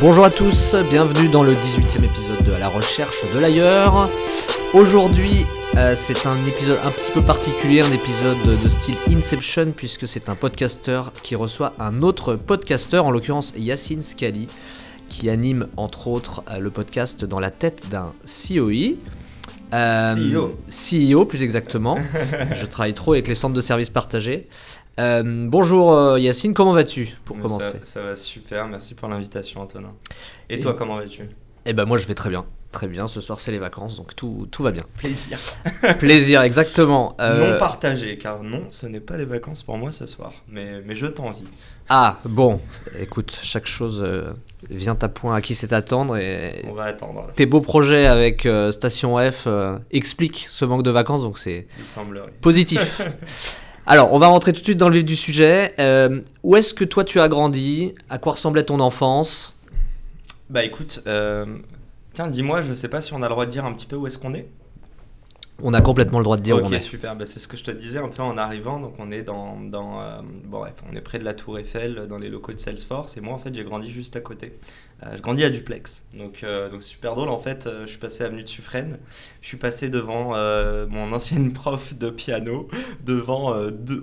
Bonjour à tous, bienvenue dans le 18e épisode de À la recherche de l'ailleurs. Aujourd'hui, euh, c'est un épisode un petit peu particulier, un épisode de style Inception, puisque c'est un podcasteur qui reçoit un autre podcasteur, en l'occurrence Yacine Scali, qui anime entre autres euh, le podcast dans la tête d'un COI. Euh, CEO. CEO plus exactement. Je travaille trop avec les centres de services partagés. Euh, bonjour euh, Yacine, comment vas-tu pour commencer? ça, ça va super, merci pour l'invitation Antonin. Et, Et- toi, comment vas-tu? Eh ben moi je vais très bien, très bien. Ce soir c'est les vacances donc tout, tout va bien. Plaisir. Plaisir, exactement. Euh, Non partagé, car non, ce n'est pas les vacances pour moi ce soir, mais, mais je t'envie. Ah bon, écoute, chaque chose euh, vient à point à qui c'est attendre et On va attendre, tes beaux projets avec euh, Station F euh, expliquent ce manque de vacances donc c'est positif. Alors, on va rentrer tout de suite dans le vif du sujet. Euh, où est-ce que toi tu as grandi? À quoi ressemblait ton enfance? Bah écoute, euh, tiens, dis-moi, je sais pas si on a le droit de dire un petit peu où est-ce qu'on est On a complètement le droit de dire où Ok, on est. super. Bah, c'est ce que je te disais un peu en arrivant. Donc, on est dans, dans euh, bon, bref, on est près de la Tour Eiffel, dans les locaux de Salesforce. Et moi, en fait, j'ai grandi juste à côté. Euh, je grandis à Duplex. Donc, euh, donc super drôle. En fait, euh, je suis passé avenue de Suffren. Je suis passé devant mon ancienne prof de piano, devant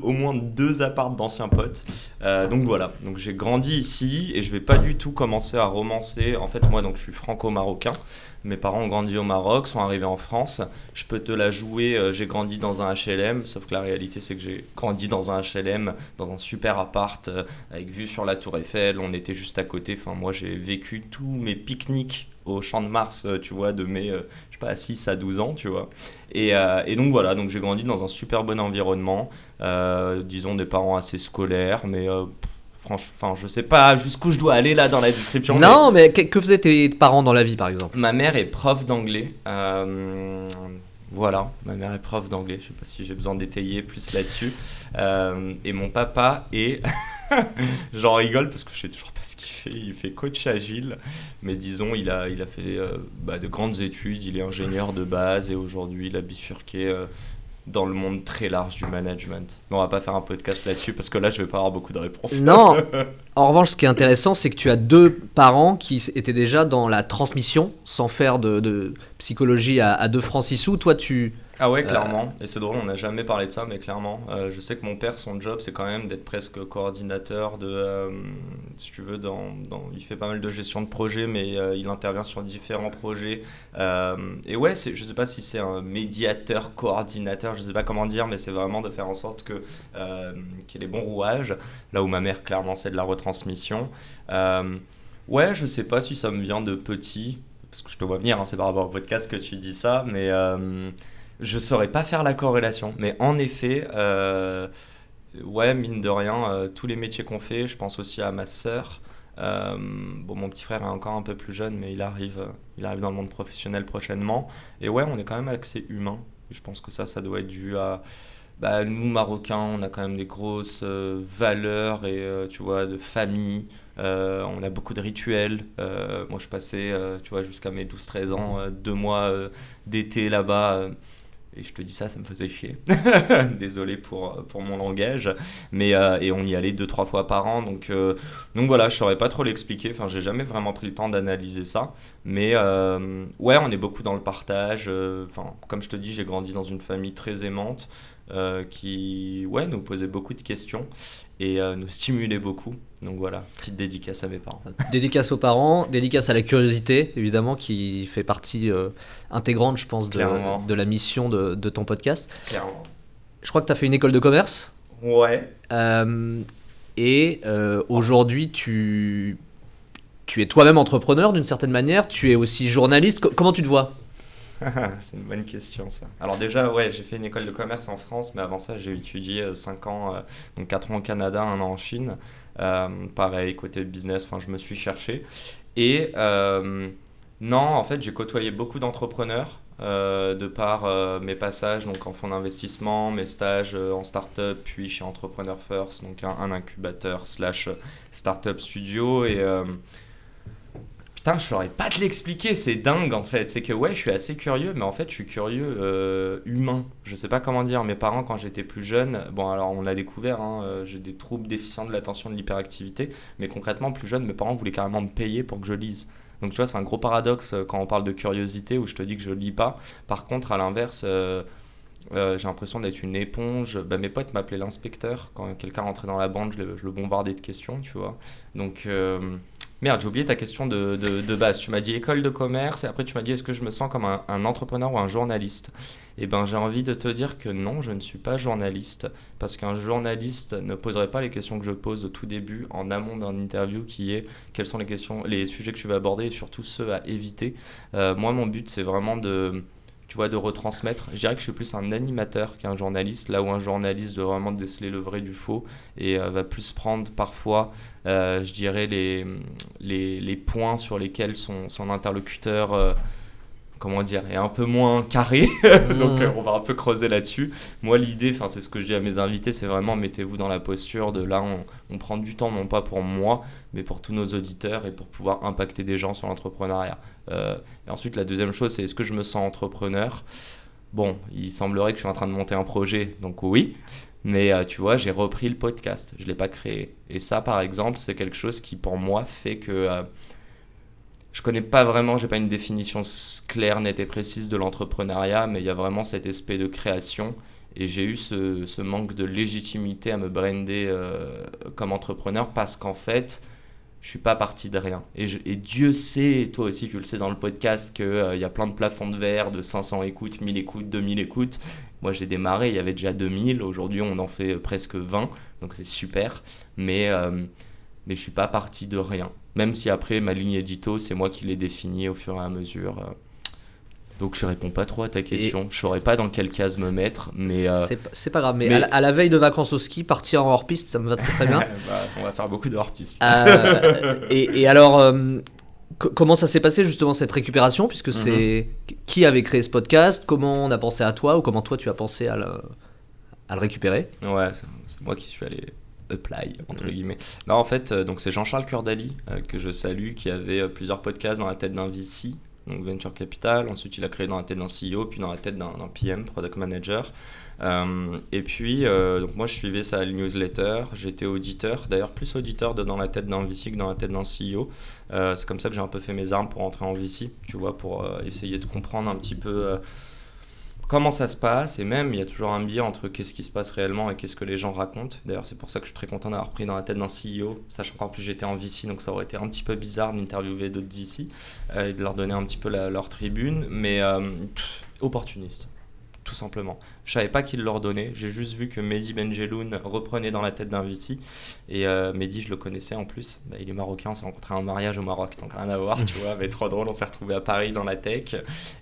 au moins deux apparts d'anciens potes. Donc voilà. Donc, j'ai grandi ici et je vais pas du tout commencer à romancer. En fait, moi, donc, je suis franco-marocain. Mes parents ont grandi au Maroc, sont arrivés en France. Je peux te la jouer, j'ai grandi dans un HLM, sauf que la réalité c'est que j'ai grandi dans un HLM, dans un super appart, avec vue sur la Tour Eiffel, on était juste à côté. Enfin, moi j'ai vécu tous mes pique-niques au Champ de Mars, euh, tu vois, de mes, euh, je sais pas, 6 à 12 ans, tu vois. Et, euh, et donc voilà, donc j'ai grandi dans un super bon environnement, euh, disons des parents assez scolaires, mais franchement, je sais pas jusqu'où je dois aller là dans la description. Non, mais que, que faisaient tes parents dans la vie par exemple? Ma mère est prof d'anglais. voilà, ma mère est prof d'anglais. Je sais pas si j'ai besoin d'étayer plus là-dessus. Et mon papa est. J'en rigole parce que je sais toujours pas ce qu'il fait. Il fait coach agile, mais disons, il a, il a fait euh, bah, de grandes études. Il est ingénieur de base et aujourd'hui, il a bifurqué euh, dans le monde très large du management. Mais on va pas faire un podcast là-dessus parce que là, je vais pas avoir beaucoup de réponses. Non. En revanche, ce qui est intéressant, c'est que tu as deux parents qui étaient déjà dans la transmission, sans faire de, de psychologie à, à deux francs six sous. Toi, tu. Ah ouais, clairement. Et c'est drôle, on n'a jamais parlé de ça, mais clairement, euh, je sais que mon père, son job, c'est quand même d'être presque coordinateur de, euh, si tu veux, dans, dans- il fait pas mal de gestion de projet, mais euh, il intervient sur différents projets. Euh, et ouais, je sais pas si c'est un médiateur, coordinateur, je sais pas comment dire, mais c'est vraiment de faire en sorte que euh, qu'il y ait les bons rouages. Là où ma mère, clairement, c'est de la retransmission. Euh, ouais, je sais pas si ça me vient de petit, parce que je te vois venir, hein, c'est par rapport au podcast que tu dis ça, mais euh, je saurais pas faire la corrélation, mais en effet, euh, ouais, mine de rien, euh, tous les métiers qu'on fait, je pense aussi à ma sœur. Euh, bon, mon petit frère est encore un peu plus jeune, mais il arrive, il arrive dans le monde professionnel prochainement. Et ouais, on est quand même assez humain. Je pense que ça, ça doit être dû à, bah, nous Marocains, on a quand même des grosses valeurs et tu vois de famille. On a beaucoup de rituels. Moi, je passais, tu vois, jusqu'à mes 12-13 ans, deux mois d'été là-bas. Et je te dis ça, ça me faisait chier. Désolé pour, pour mon langage. Mais, euh, et on y allait deux, trois fois par an. Donc, euh, donc voilà, je saurais pas trop l'expliquer. Enfin, j'ai jamais vraiment pris le temps d'analyser ça. Mais euh, ouais, on est beaucoup dans le partage. Enfin, comme je te dis, j'ai grandi dans une famille très aimante euh, qui, ouais, nous posait beaucoup de questions et euh, nous stimulait beaucoup. Donc voilà, petite dédicace à mes parents. Dédicace aux parents, dédicace à la curiosité, évidemment, qui fait partie euh, intégrante, je pense, de, de la mission de, de ton podcast. Clairement. Je crois que tu as fait une école de commerce. Ouais. et aujourd'hui, tu, tu es toi-même entrepreneur d'une certaine manière. Tu es aussi journaliste. Co- comment tu te vois? C'est une bonne question ça. Alors déjà, ouais, j'ai fait une école de commerce en France, mais avant ça, j'ai étudié 5 ans, euh, donc 4 ans au Canada, 1 an en Chine. Euh, pareil, côté business, enfin, je me suis cherché. Et euh, non, en fait, j'ai côtoyé beaucoup d'entrepreneurs euh, de par euh, mes passages donc en fonds d'investissement, mes stages euh, en start-up, puis chez Entrepreneur First, donc un, un incubateur slash start-up studio. Et, euh, Putain, je saurais pas te l'expliquer, c'est dingue en fait. C'est que ouais, je suis assez curieux, mais en fait, je suis curieux euh, humain. Je sais pas comment dire. Mes parents, quand j'étais plus jeune, bon, alors on l'a découvert, hein, euh, j'ai des troubles déficients de l'attention, de l'hyperactivité, mais concrètement, plus jeune, mes parents voulaient carrément me payer pour que je lise. Donc tu vois, c'est un gros paradoxe euh, quand on parle de curiosité où je te dis que je lis pas. Par contre, à l'inverse, j'ai l'impression d'être une éponge. Bah, mes potes m'appelaient l'inspecteur. Quand quelqu'un rentrait dans la bande, je le, je le bombardais de questions, tu vois. Donc, euh, merde, j'ai oublié ta question de, base. Tu m'as dit école de commerce et après tu m'as dit est-ce que je me sens comme un, entrepreneur ou un journaliste? Eh ben, j'ai envie de te dire que non, je ne suis pas journaliste parce qu'un journaliste ne poserait pas les questions que je pose au tout début en amont d'un interview qui est quelles sont les questions, les sujets que tu vas aborder et surtout ceux à éviter. Euh, moi, mon but, c'est vraiment de tu vois, de retransmettre. Je dirais que je suis plus un animateur qu'un journaliste, là où un journaliste doit vraiment déceler le vrai du faux et euh, va plus prendre parfois, euh, je dirais, les, points sur lesquels son, son interlocuteur, euh, comment dire, est un peu moins carré. Donc Mhm. euh, on va un peu creuser là-dessus. Moi, l'idée, enfin, c'est ce que je dis à mes invités, c'est vraiment mettez-vous dans la posture de là, on, on prend du temps, non pas pour moi, mais pour tous nos auditeurs et pour pouvoir impacter des gens sur l'entrepreneuriat. Euh, et ensuite, la deuxième chose, c'est est-ce que je me sens entrepreneur? Bon, il semblerait que je suis en train de monter un projet, donc oui. Mais euh, tu vois, j'ai repris le podcast, je l'ai pas créé. Et ça, par exemple, c'est quelque chose qui, pour moi, fait que euh, je connais pas vraiment, j'ai pas une définition claire, nette et précise de l'entrepreneuriat, mais il y a vraiment cet aspect de création. Et j'ai eu ce, manque de légitimité à me brander euh, comme entrepreneur parce qu'en fait, je suis pas parti de rien. Et, Dieu sait, toi aussi tu le sais dans le podcast, qu'il y a plein de plafonds de verre de 500 écoutes, 1000 écoutes, 2000 écoutes. Moi j'ai démarré, il y avait déjà 2000, aujourd'hui on en fait presque 20, donc c'est super. Mais, euh, mais je suis pas parti de rien. Même si après ma ligne édito, c'est moi qui l'ai définie au fur et à mesure. euh. Donc je réponds pas trop à ta question. Je saurais pas dans quelle case me mettre, mais... euh, C'est pas- grave, mais, mais- À, la, à la veille de vacances au ski, partir en hors-piste, ça me va très très bien. bah, on va faire beaucoup de hors-piste. Euh, et, et alors, euh, co- comment ça s'est passé justement cette récupération? Puisque c'est qui avait créé ce podcast? Comment on a pensé à toi? Ou comment toi tu as pensé à le, à le récupérer? Ouais, c'est moi qui suis allé apply entre Mhm. guillemets. Non, en fait, euh, donc c'est Jean-Charles Curdali euh, que je salue, qui avait euh, plusieurs podcasts dans la tête d'un VC, donc Venture Capital. Ensuite, il a créé dans la tête d'un CEO, puis dans la tête d'un PM, Product Manager. Euh, et puis, euh, donc moi, je suivais sa newsletter. J'étais auditeur, d'ailleurs plus auditeur de dans la tête d'un VC que dans la tête d'un CEO. Euh, c'est comme ça que j'ai un peu fait mes armes pour entrer en VC, tu vois, pour essayer de comprendre un petit peu. Comment ça se passe et même il y a toujours un biais entre qu'est-ce qui se passe réellement et qu'est-ce que les gens racontent. D'ailleurs, c'est pour ça que je suis très content d'avoir pris dans la tête d'un CEO, sachant qu'en plus j'étais en VC, donc ça aurait été un petit peu bizarre d'interviewer d'autres VC euh, et de leur donner un petit peu la- leur tribune, mais euh, opportuniste. Tout simplement. Je savais pas qui le leur donnait. J'ai juste vu que Mehdi Benjeloun reprenait dans la tête d'un VC. Et euh, Mehdi, je le connaissais en plus. Bah, il est marocain, on s'est rencontré à un mariage au Maroc, donc rien à voir, tu vois. Mais trop drôle, on s'est retrouvé à Paris dans la tech.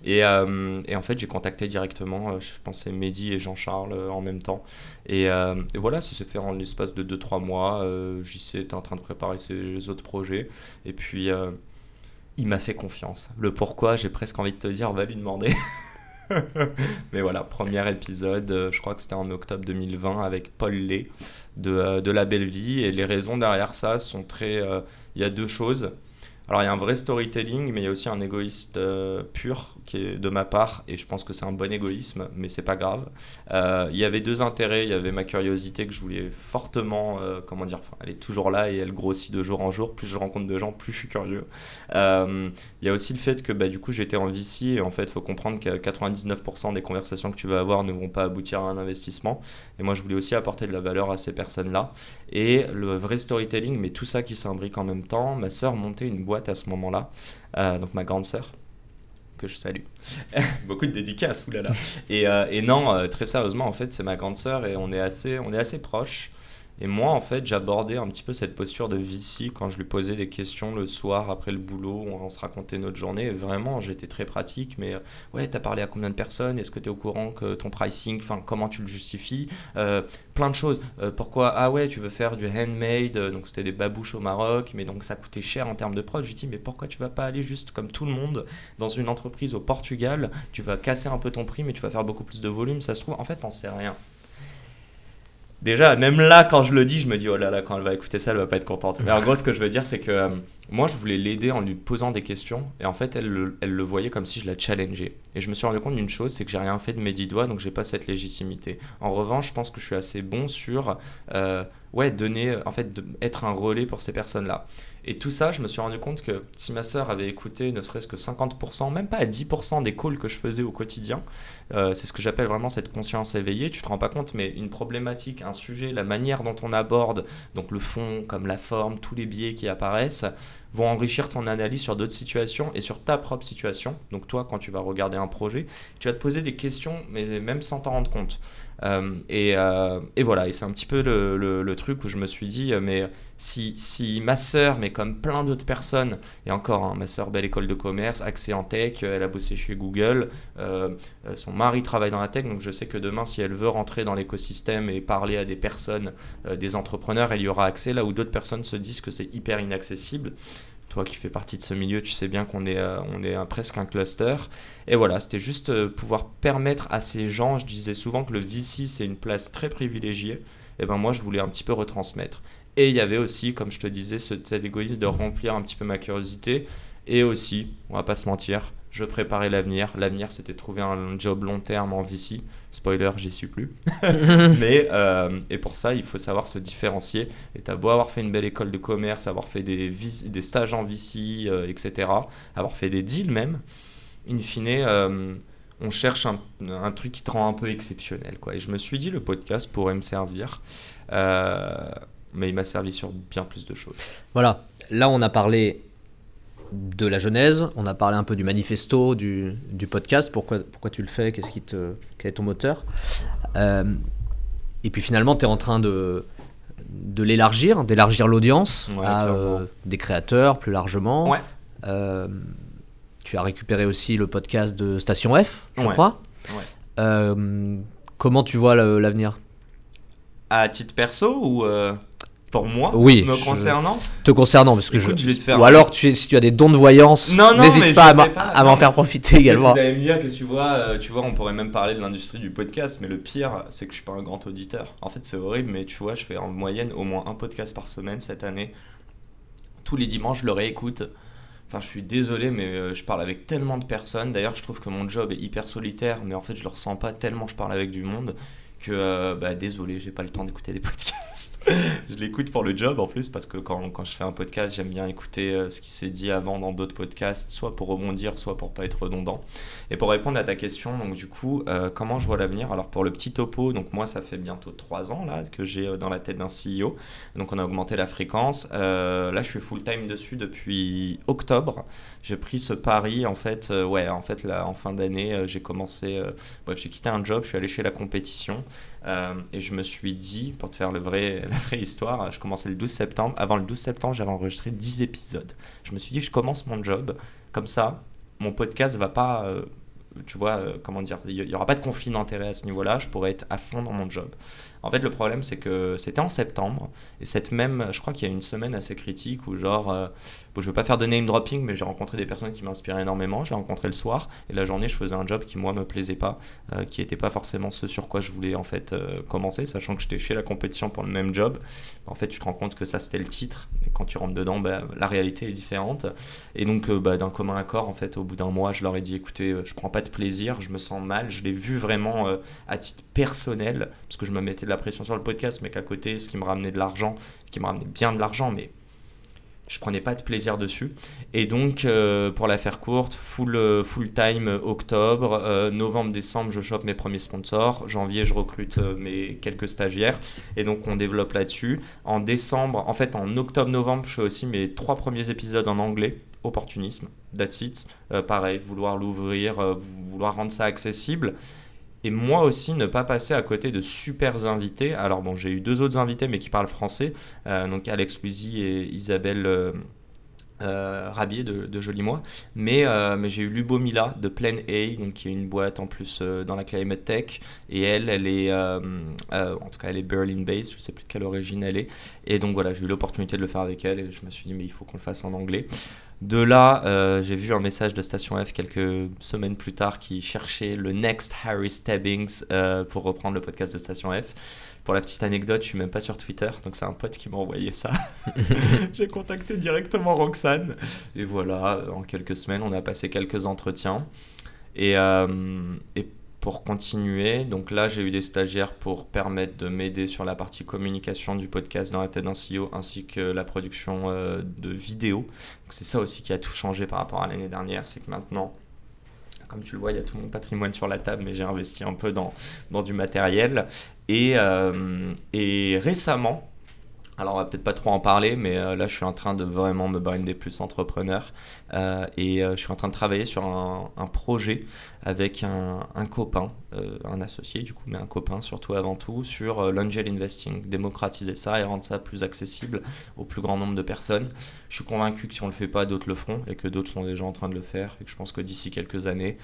Et, euh, et en fait, j'ai contacté directement, euh, je pensais Mehdi et Jean-Charles en même temps. Et, euh, et voilà, ça s'est fait en l'espace de 2-3 mois. JC était en train de préparer ses autres projets. Et puis, il m'a fait confiance. Le pourquoi, j'ai presque envie de te dire, on va lui demander. Mais voilà, premier épisode, euh, je crois que c'était en octobre 2020 avec Paul Lay de, euh, de La Belle Vie. Et les raisons derrière ça sont très. euh, Il y a deux choses. Alors il y a un vrai storytelling, mais il y a aussi un égoïste euh, pur qui est de ma part, et je pense que c'est un bon égoïsme, mais c'est pas grave. Euh, il y avait deux intérêts, il y avait ma curiosité que je voulais fortement, euh, comment dire, elle est toujours là et elle grossit de jour en jour. Plus je rencontre de gens, plus je suis curieux. Il y a aussi le fait que bah, du coup j'étais en VC et en fait il faut comprendre que 99% des conversations que tu vas avoir ne vont pas aboutir à un investissement. Et moi je voulais aussi apporter de la valeur à ces personnes-là. Et le vrai storytelling, mais tout ça qui s'imbrique en même temps. Ma sœur montait une boîte à ce moment-là, euh, donc ma grande sœur que je salue. Beaucoup de dédicaces, oulala. Et, euh, et non, euh, très sérieusement, en fait, c'est ma grande sœur et on est assez, on est assez proches. Et moi, en fait, j'abordais un petit peu cette posture de VC quand je lui posais des questions le soir après le boulot, on se racontait notre journée. Vraiment, j'étais très pratique. Mais euh, ouais, t'as parlé à combien de personnes? Est-ce que t'es au courant que ton pricing, enfin, comment tu le justifies? Euh, Plein de choses. Euh, pourquoi? Ah ouais, tu veux faire du handmade Donc c'était des babouches au Maroc, mais donc ça coûtait cher en termes de prod. Je lui dis, mais pourquoi tu vas pas aller juste comme tout le monde dans une entreprise au Portugal? Tu vas casser un peu ton prix, mais tu vas faire beaucoup plus de volume. Ça se trouve, en fait, t'en sais rien. Déjà, même là, quand je le dis, je me dis, oh là là, quand elle va écouter ça, elle va pas être contente. Mais en gros, ce que je veux dire, c'est que euh, moi, je voulais l'aider en lui posant des questions. Et en fait, elle, le- voyait comme si je la challengeais. Et je me suis rendu compte d'une chose, c'est que j'ai rien fait de mes dix doigts, donc j'ai pas cette légitimité. En revanche, je pense que je suis assez bon sur, euh, ouais, donner, en fait, être un relais pour ces personnes-là. Et tout ça, je me suis rendu compte que si ma sœur avait écouté ne serait-ce que 50%, même pas à 10% des calls que je faisais au quotidien, euh, c'est ce que j'appelle vraiment cette conscience éveillée. Tu te rends pas compte, mais une problématique, un sujet, la manière dont on aborde, donc le fond comme la forme, tous les biais qui apparaissent, vont enrichir ton analyse sur d'autres situations et sur ta propre situation. Donc toi, quand tu vas regarder un projet, tu vas te poser des questions, mais même sans t'en rendre compte. Euh, et, euh, et voilà, et c'est un petit peu le, truc où je me suis dit, euh, mais si, ma sœur, mais comme plein d'autres personnes, et encore, hein, ma sœur, belle école de commerce, accès en tech, elle a bossé chez Google, son mari travaille dans la tech, donc je sais que demain, si elle veut rentrer dans l'écosystème et parler à des personnes, des entrepreneurs, elle y aura accès, là où d'autres personnes se disent que c'est hyper inaccessible. Toi qui fais partie de ce milieu, tu sais bien qu'on est, euh, un- presque un cluster. Et voilà, c'était juste euh, pouvoir permettre à ces gens, je disais souvent que le VC c'est une place très privilégiée, et ben moi je voulais un petit peu retransmettre. Et il y avait aussi, comme je te disais, ce, cet égoïsme de remplir un petit peu ma curiosité. Et aussi, on va pas se mentir, je préparais l'avenir. L'avenir c'était trouver un job long terme en VC. Spoiler, j'y suis plus. Mais euh, et pour ça, il faut savoir se différencier. Et t'as beau avoir fait une belle école de commerce, avoir fait des stages en VC, euh, etc., avoir fait des deals même, in fine, euh, on cherche un, un truc qui te rend un peu exceptionnel, quoi. Et je me suis dit, le podcast pourrait me servir. Euh, mais il m'a servi sur bien plus de choses. Voilà, là on a parlé de la genèse, on a parlé un peu du manifesto, du, du podcast, pourquoi, pourquoi tu le fais, qu'est-ce qui te, quel est ton moteur? Euh, et puis finalement, tu es en train de, de l'élargir, d'élargir l'audience Ouais, à euh, des créateurs plus largement. Ouais. Euh, tu as récupéré aussi le podcast de Station F, je Ouais. crois. Comment tu vois l'avenir? À titre perso ou pour moi, Oui, me concernant te concernant parce que Écoute, je, je vais te faire ou alors tu, si tu as des dons de voyance n'hésite pas à m'en- faire profiter également Vous allez me dire que tu vois, euh, tu vois, on pourrait même parler de l'industrie du podcast, mais le pire, c'est que je suis pas un grand auditeur. En fait, c'est horrible, mais tu vois, je fais en moyenne au moins un podcast par semaine cette année. Tous les dimanches, je le réécoute. Enfin, je suis désolé, mais euh, je parle avec tellement de personnes. D'ailleurs, je trouve que mon job est hyper solitaire, mais en fait, je le ressens pas tellement je parle avec du monde que, euh, bah, désolé, j'ai pas le temps d'écouter des podcasts. je l'écoute pour le job en plus, parce que quand, quand je fais un podcast, j'aime bien écouter euh, ce qui s'est dit avant dans d'autres podcasts, soit pour rebondir, soit pour pas être redondant. Et pour répondre à ta question, donc du coup, euh, comment je vois l'avenir? Alors pour le petit topo, donc moi ça fait bientôt 3 ans là que j'ai euh, dans la tête d'un CEO, donc on a augmenté la fréquence. Euh, là je suis full time dessus depuis octobre. J'ai pris ce pari en fait, euh, ouais, en fait là en fin d'année j'ai commencé, bref j'ai quitté un job, je suis allé chez la compétition et je me suis dit, pour te faire la vraie histoire, je commençais le 12 septembre. Avant le 12 septembre, j'avais enregistré 10 épisodes. Je me suis dit, je commence mon job comme ça, mon podcast va pas, euh, tu vois, euh, comment dire, il y aura pas de conflit d'intérêt à ce niveau-là, je pourrais être à fond dans mon job. En fait, le problème, c'est que c'était en septembre, et cette même, je crois qu'il y a une semaine assez critique où, genre, euh, bon, je veux pas faire de name dropping, mais j'ai rencontré des personnes qui m'inspiraient énormément. Je l'ai rencontré le soir, et la journée, je faisais un job qui, moi, me plaisait pas, euh, qui était pas forcément ce sur quoi je voulais, en fait, euh, commencer, sachant que j'étais chez la compétition pour le même job. En fait, tu te rends compte que ça, c'était le titre, et quand tu rentres dedans, bah, la réalité est différente. Et donc, euh, bah, d'un commun accord, en fait, au bout d'un mois, je leur ai dit, écoutez, je prends pas de plaisir, je me sens mal, je l'ai vu vraiment à titre personnel, parce que je me mettais la pression sur le podcast, mais qu'à côté, ce qui me ramenait de l'argent, qui me ramenait bien de l'argent, mais je prenais pas de plaisir dessus. Et donc, euh, pour la faire courte, full, euh, full time euh, octobre, novembre, décembre, je chope mes premiers sponsors. Janvier, je recrute mes quelques stagiaires. Et donc, on développe là-dessus. En décembre, en fait, en octobre-novembre, je fais aussi mes trois premiers épisodes en anglais. Opportunisme, that's it. Pareil, vouloir l'ouvrir, vouloir rendre ça accessible. Et moi aussi, ne pas passer à côté de super invités. Alors bon, j'ai eu deux autres invités, mais qui parlent français. Euh, donc Alex Louisy et Isabelle euh, Rabier de, de Joli Moi. Mais, euh, mais j'ai eu Lubomila de Plan A, donc qui est une boîte en plus euh, dans la climate tech. Et elle, elle est, euh, euh, en tout cas, elle est Berlin-based. Je sais plus de quelle origine elle est. Et donc voilà, j'ai eu l'opportunité de le faire avec elle. Et je me suis dit, mais il faut qu'on le fasse en anglais. De là, euh, j'ai vu un message de Station F quelques semaines plus tard qui cherchait le next Harry Stebbings euh, pour reprendre le podcast de Station F. pour la petite anecdote, je suis même pas sur Twitter, donc c'est un pote qui m'a envoyé ça. J'ai contacté directement Roxane. Et voilà, en quelques semaines, on a passé quelques entretiens. Et, euh, et pour continuer, donc là j'ai eu des stagiaires pour permettre de m'aider sur la partie communication du podcast dans la tête d'un CEO ainsi que la production euh, de vidéos. C'est ça aussi qui a tout changé par rapport à l'année dernière, c'est que maintenant, comme tu le vois, il y a tout mon patrimoine sur la table, mais j'ai investi un peu dans, du matériel. Et, euh, et récemment, alors on va peut-être pas trop en parler, mais euh, là je suis en train de vraiment me brander plus entrepreneur. Euh, et euh, je suis en train de travailler sur un, projet avec un, copain, un associé du coup, mais un copain surtout avant tout sur l'angel investing, démocratiser ça et rendre ça plus accessible au plus grand nombre de personnes. Je suis convaincu que si on le fait pas, d'autres le feront et que d'autres sont déjà en train de le faire. Et que je pense que d'ici quelques années,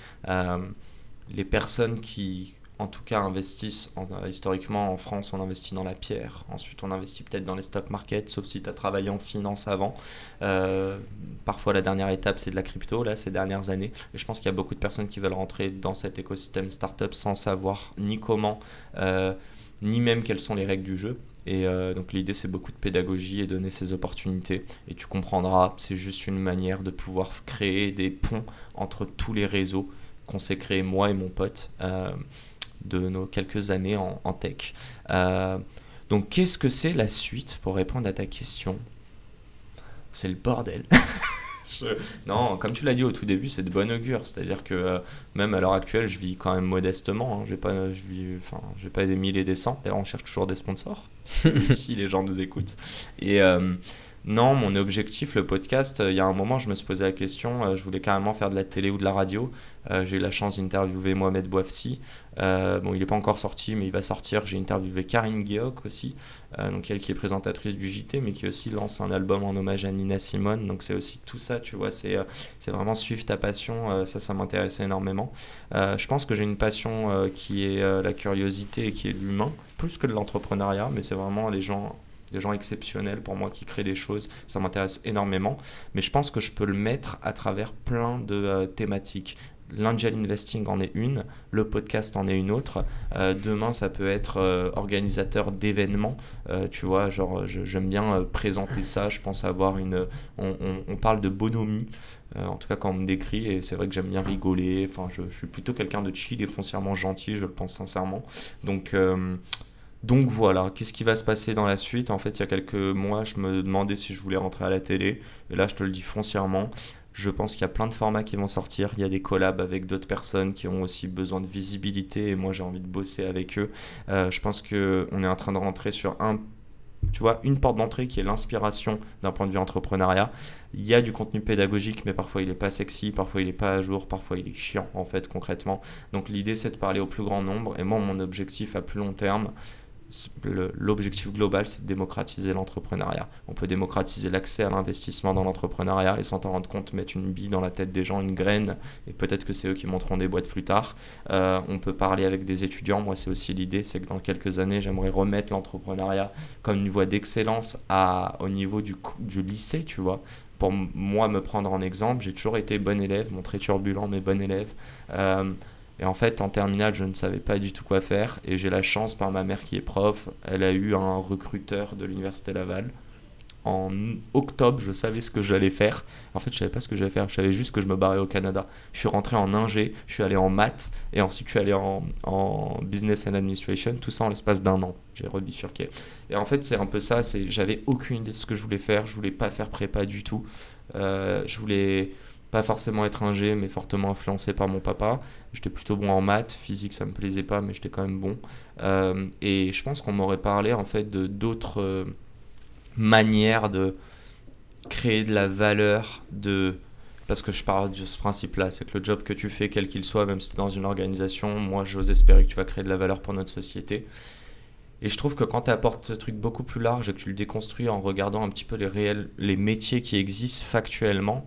les personnes qui en tout cas investissent euh, historiquement en France on investit dans la pierre. Ensuite on investit peut-être dans les stock markets sauf si tu as travaillé en finance avant. Euh, parfois la dernière étape c'est de la crypto là ces dernières années. Et je pense qu'il y a beaucoup de personnes qui veulent rentrer dans cet écosystème startup sans savoir ni comment euh, ni même quelles sont les règles du jeu. Et donc l'idée c'est beaucoup de pédagogie et donner ces opportunités. Et tu comprendras, c'est juste une manière de pouvoir créer des ponts entre tous les réseaux qu'on s'est créé moi et mon pote de nos quelques années en, tech. Euh, donc qu'est-ce que c'est la suite pour répondre à ta question? C'est le bordel. Non, comme tu l'as dit au tout début, c'est de bon augure. C'est-à-dire que euh, même à l'heure actuelle, je vis quand même modestement. Hein. J'ai pas, je vis, enfin, j'ai pas des milliers et des cents. D'ailleurs, on cherche toujours des sponsors si les gens nous écoutent. Et euh, non, mon objectif, le podcast, euh, il y a un moment, je me suis posé la question, euh, je voulais carrément faire de la télé ou de la radio. Euh, j'ai eu la chance d'interviewer Mohamed Bouafsi. bon, il n'est pas encore sorti, mais il va sortir. J'ai interviewé Karine Guéoc aussi, donc elle qui est présentatrice du JT, mais qui aussi lance un album en hommage à Nina Simone. Donc c'est aussi tout ça, tu vois, c'est c'est vraiment suivre ta passion. ça, ça m'intéressait énormément. je pense que j'ai une passion qui est la curiosité et qui est l'humain, plus que de l'entrepreneuriat, mais c'est vraiment les gens des gens exceptionnels pour moi qui créent des choses. Ça m'intéresse énormément. Mais je pense que je peux le mettre à travers plein de euh, thématiques. L'angel investing en est une, le podcast en est une autre. Euh, demain, ça peut être euh, organisateur d'événements. tu vois, genre, j'aime bien présenter ça. Je pense avoir une. On, parle de bonhomie, en tout cas quand on me décrit, et c'est vrai que j'aime bien rigoler. Enfin, je, je suis plutôt quelqu'un de chill et foncièrement gentil, je le pense sincèrement. Donc, donc voilà, qu'est-ce qui va se passer dans la suite? En fait, il y a quelques mois, je me demandais si je voulais rentrer à la télé. Et là, je te le dis foncièrement, je pense qu'il y a plein de formats qui vont sortir. Il y a des collabs avec d'autres personnes qui ont aussi besoin de visibilité et moi j'ai envie de bosser avec eux. Euh, je pense qu'on est en train de rentrer sur un, tu vois, une porte d'entrée qui est l'inspiration d'un point de vue entrepreneuriat. Il y a du contenu pédagogique, mais parfois il n'est pas sexy, parfois il n'est pas à jour, parfois il est chiant en fait concrètement. Donc l'idée c'est de parler au plus grand nombre et moi mon objectif à plus long terme l'objectif global, c'est de démocratiser l'entrepreneuriat. On peut démocratiser l'accès à l'investissement dans l'entrepreneuriat et sans t'en rendre compte, mettre une bille dans la tête des gens, une graine, et peut-être que c'est eux qui monteront des boîtes plus tard. Euh, on peut parler avec des étudiants. Moi, c'est aussi l'idée, c'est que dans quelques années, j'aimerais remettre l'entrepreneuriat comme une voie d'excellence au niveau du, lycée, tu vois pour moi me prendre en exemple, j'ai toujours été bon élève, mon très turbulent mais bon élève. Euh, et en fait, en terminale, je ne savais pas du tout quoi faire. Et j'ai la chance, par ma mère qui est prof, elle a eu un recruteur de l'université Laval. En octobre, je savais ce que j'allais faire. En fait, je savais pas ce que j'allais faire. Je savais juste que je me barrais au Canada. Je suis rentré en ingé, je suis allé en maths, et ensuite je suis allé en, business and administration. Tout ça en l'espace d'un an. J'ai rebifurqué. Et en fait, c'est un peu ça. C'est, j'avais aucune idée de ce que je voulais faire. Je voulais pas faire prépa du tout. Euh, je voulais pas forcément être un G, mais fortement influencé par mon papa. J'étais plutôt bon en maths, physique ça me plaisait pas, mais j'étais quand même bon. Euh, et je pense qu'on m'aurait parlé en fait de d'autres euh, manières de créer de la valeur, de parce que je parle de ce principe-là, c'est que le job que tu fais, quel qu'il soit, même si tu es dans une organisation, moi j'ose espérer que tu vas créer de la valeur pour notre société. Et je trouve que quand tu apportes ce truc beaucoup plus large et que tu le déconstruis en regardant un petit peu les réels, les métiers qui existent factuellement,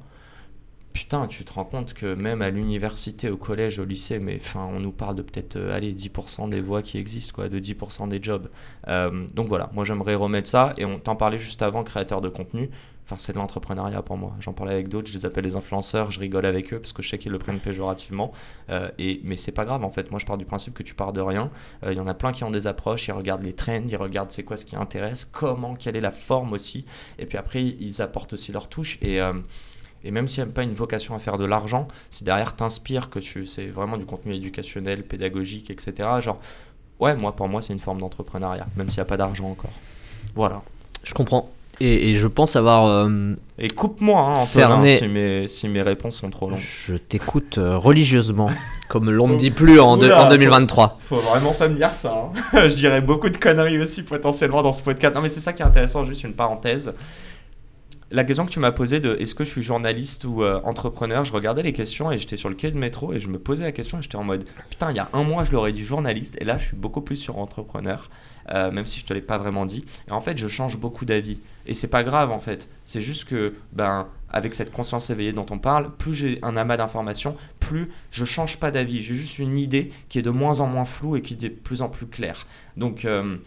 putain, tu te rends compte que même à l'université, au collège, au lycée, mais enfin, on nous parle de peut-être euh, allez 10% des voies qui existent, quoi, de 10% des jobs. Euh, donc voilà, moi j'aimerais remettre ça. Et on t'en parlait juste avant, créateur de contenu. Enfin, c'est de l'entrepreneuriat pour moi. J'en parlais avec d'autres, je les appelle les influenceurs, je rigole avec eux parce que je sais qu'ils le prennent péjorativement. Euh, et, mais c'est pas grave en fait. Moi, je pars du principe que tu pars de rien. Euh, Il y en a plein qui ont des approches, ils regardent les trends, ils regardent c'est quoi ce qui intéresse, comment, quelle est la forme aussi. Et puis après, ils apportent aussi leur touche. Et. euh, et même s'il n'y a pas une vocation à faire de l'argent, si derrière t'inspires, que tu, c'est vraiment du contenu éducationnel, pédagogique, etc. Genre, ouais, moi, pour moi, c'est une forme d'entrepreneuriat, même s'il n'y a pas d'argent encore. Voilà. Je comprends. Et, et je pense avoir. euh, Et coupe-moi, hein, Cerné. si mes, si mes réponses sont trop longues. je t'écoute euh, religieusement, comme l'on ne dit plus en, Oula, en 2023. Faut vraiment pas me dire ça. hein. Je dirais beaucoup de conneries aussi potentiellement dans ce podcast. Non mais c'est ça qui est intéressant, juste une parenthèse. La question que tu m'as posée de est-ce que je suis journaliste ou euh, entrepreneur, je regardais les questions et j'étais sur le quai de métro et je me posais la question et j'étais en mode putain il y a un mois je l'aurais dit journaliste et là je suis beaucoup plus sur entrepreneur, euh, même si je te l'ai pas vraiment dit. Et en fait je change beaucoup d'avis et c'est pas grave en fait. C'est juste que ben avec cette conscience éveillée dont on parle, plus j'ai un amas d'informations, plus je change pas d'avis. J'ai juste une idée qui est de moins en moins floue et qui est de plus en plus claire. Donc, euh,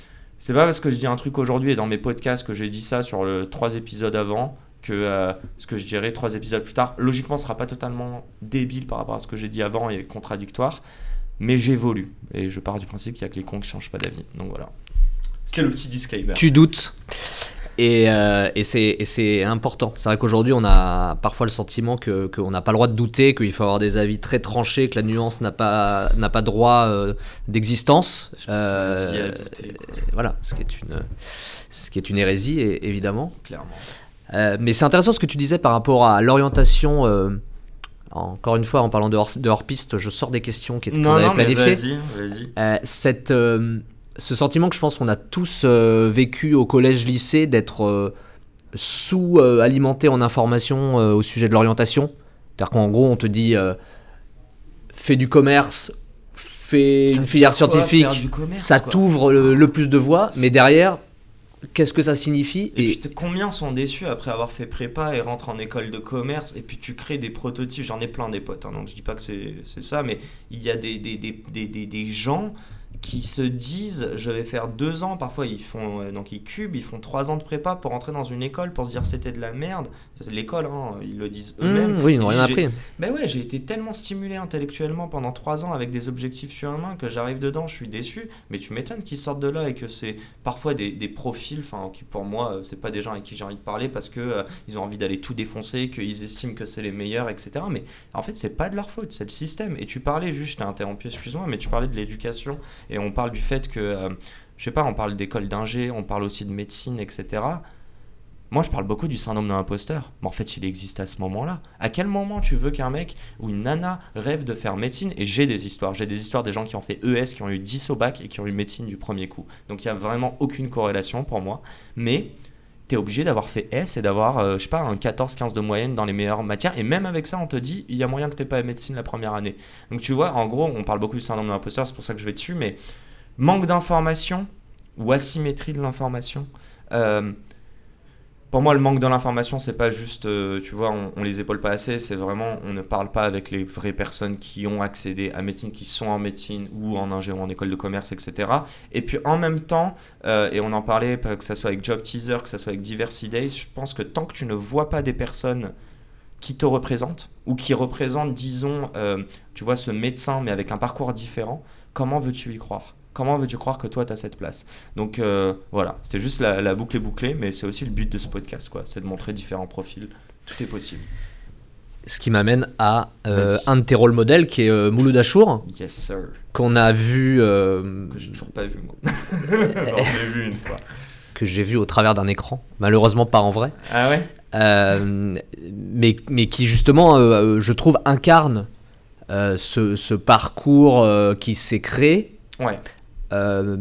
c'est pas parce que je dis un truc aujourd'hui et dans mes podcasts que j'ai dit ça sur le trois épisodes avant que euh, ce que je dirais trois épisodes plus tard, logiquement, sera pas totalement débile par rapport à ce que j'ai dit avant et contradictoire. Mais j'évolue et je pars du principe qu'il y a que les cons qui changent pas d'avis. Donc voilà. C'était le petit disclaimer. Tu doutes. Et, euh, et c'est important. C'est vrai qu'aujourd'hui, on a parfois le sentiment que qu'on n'a pas le droit de douter, qu'il faut avoir des avis très tranchés, que la nuance n'a pas pas droit euh, d'existence. Euh, voilà, ce qui est une ce qui est une hérésie, évidemment. Clairement. Mais c'est intéressant ce que tu disais par rapport à l'orientation. encore une fois, en parlant de hors, de hors piste, je sors des questions qui étaient qu'on Non, avait planifiées. vas-y, vas-y. Euh, cette, euh, ce sentiment que je pense qu'on a tous euh, vécu au collège-lycée d'être euh, sous-alimenté en informations euh, au sujet de l'orientation. C'est-à-dire qu'en gros, on te dit fais du commerce, fais une filière scientifique, commerce, ça t'ouvre le, le plus de voies, mais derrière, qu'est-ce que ça signifie Et puis combien sont déçus après avoir fait prépa et rentrent en école de commerce et puis tu crées des prototypes, j'en ai plein des potes, hein, donc je dis pas que c'est ça, mais il y a des, des, des, des, des, des gens qui se disent je vais faire deux ans, parfois ils font euh, donc ils cubent, ils font trois ans de prépa pour entrer dans une école pour se dire c'était de la merde, c'est l'école, hein, ils le disent eux-mêmes. Mmh, oui, ils n'ont rien appris. ben ouais, j'ai été tellement stimulé intellectuellement pendant trois ans avec des objectifs surhumains que j'arrive dedans, je suis déçu. Mais tu m'étonnes qu'ils sortent de là et que c'est parfois des, des profils, enfin, qui pour moi, euh, c'est pas des gens avec qui j'ai envie de parler parce que euh, ils ont envie d'aller tout défoncer, qu'ils estiment que c'est les meilleurs, etc. Mais en fait, c'est pas de leur faute, c'est le système. Et tu parlais juste, je t'ai interrompu, excuse-moi, mais tu parlais de l'éducation et on parle du fait que, euh, je sais pas, on parle d'école d'ingé, on parle aussi de médecine, etc. Moi, je parle beaucoup du syndrome de l'imposteur, mais en fait, il existe à ce moment-là. À quel moment tu veux qu'un mec ou une nana rêve de faire médecine? Et j'ai des histoires. J'ai des histoires des gens qui ont fait ES, qui ont eu 10 au bac et qui ont eu médecine du premier coup. Donc, il n'y a vraiment aucune corrélation pour moi. Mais obligé d'avoir fait S et d'avoir, euh, je sais pas, un 14-15 de moyenne dans les meilleures matières. Et même avec ça, on te dit, il y a moyen que tu pas médecine la première année. Donc, tu vois, en gros, on parle beaucoup du syndrome de l'imposteur, c'est pour ça que je vais dessus, mais manque d'information ou asymétrie de l'information. Euh, pour moi, le manque de l'information, c'est pas juste, euh, tu vois, on, les épaule pas assez, c'est vraiment, on ne parle pas avec les vraies personnes qui ont accédé à médecine, qui sont en médecine ou en ingé en école de commerce, etc. Et puis en même temps, euh, et on en parlait, que ce soit avec Job Teaser, que ce soit avec Diversity Days, je pense que tant que tu ne vois pas des personnes qui te représentent ou qui représentent, disons, euh, tu vois, ce médecin mais avec un parcours différent, comment veux-tu y croire? Comment veux-tu croire que toi, tu as cette place? Donc euh, voilà, c'était juste la, la boucle est bouclée, mais c'est aussi le but de ce podcast, quoi. C'est de montrer différents profils. Tout est possible. Ce qui m'amène à euh, un de tes rôles modèles qui est euh, Mouloud Achour, Yes, sir. qu'on a vu, euh, Que j'ai toujours pas vu, moi. non, je l'ai vu une fois. que j'ai vu au travers d'un écran, malheureusement pas en vrai. Ah ouais? Mais, mais qui justement, je trouve, incarne ce, ce parcours qui s'est créé Ouais. Euh,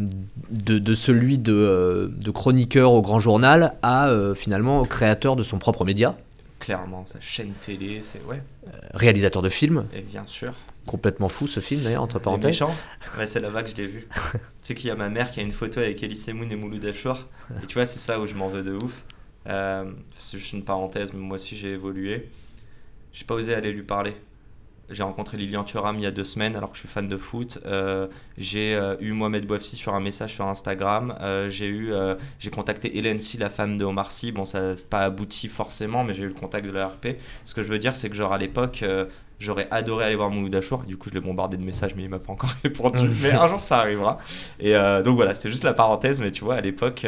de, de celui de, euh, de chroniqueur au grand journal à euh, finalement créateur de son propre média, Clairement, sa chaîne télé, c'est ouais. euh, réalisateur de films, Et bien sûr. complètement fou ce film d'ailleurs, entre parenthèses. méchants Ouais, c'est là-bas que je l'ai vu. tu sais qu'il y a ma mère qui a une photo avec Elie Semoun et Mouloud Achour. Et tu vois, c'est ça où je m'en veux de ouf. C'est juste une parenthèse, mais moi aussi j'ai évolué. J'ai pas osé aller lui parler. J'ai rencontré Lilian Thuram il y a deux semaines alors que je suis fan de foot. Euh, j'ai euh, eu Mohamed Bouafsi sur un message sur Instagram. Euh, j'ai eu, j'ai contacté Hélène Si, la femme de Omar Sy. Bon, ça n'a pas abouti forcément, mais j'ai eu le contact de l'ARP. Ce que je veux dire, c'est que genre à l'époque, j'aurais adoré aller voir Mouloud Achour. Du coup, je l'ai bombardé de messages, mais il m'a pas encore répondu. mais un jour, ça arrivera. Et donc voilà, c'est juste la parenthèse, mais tu vois, à l'époque.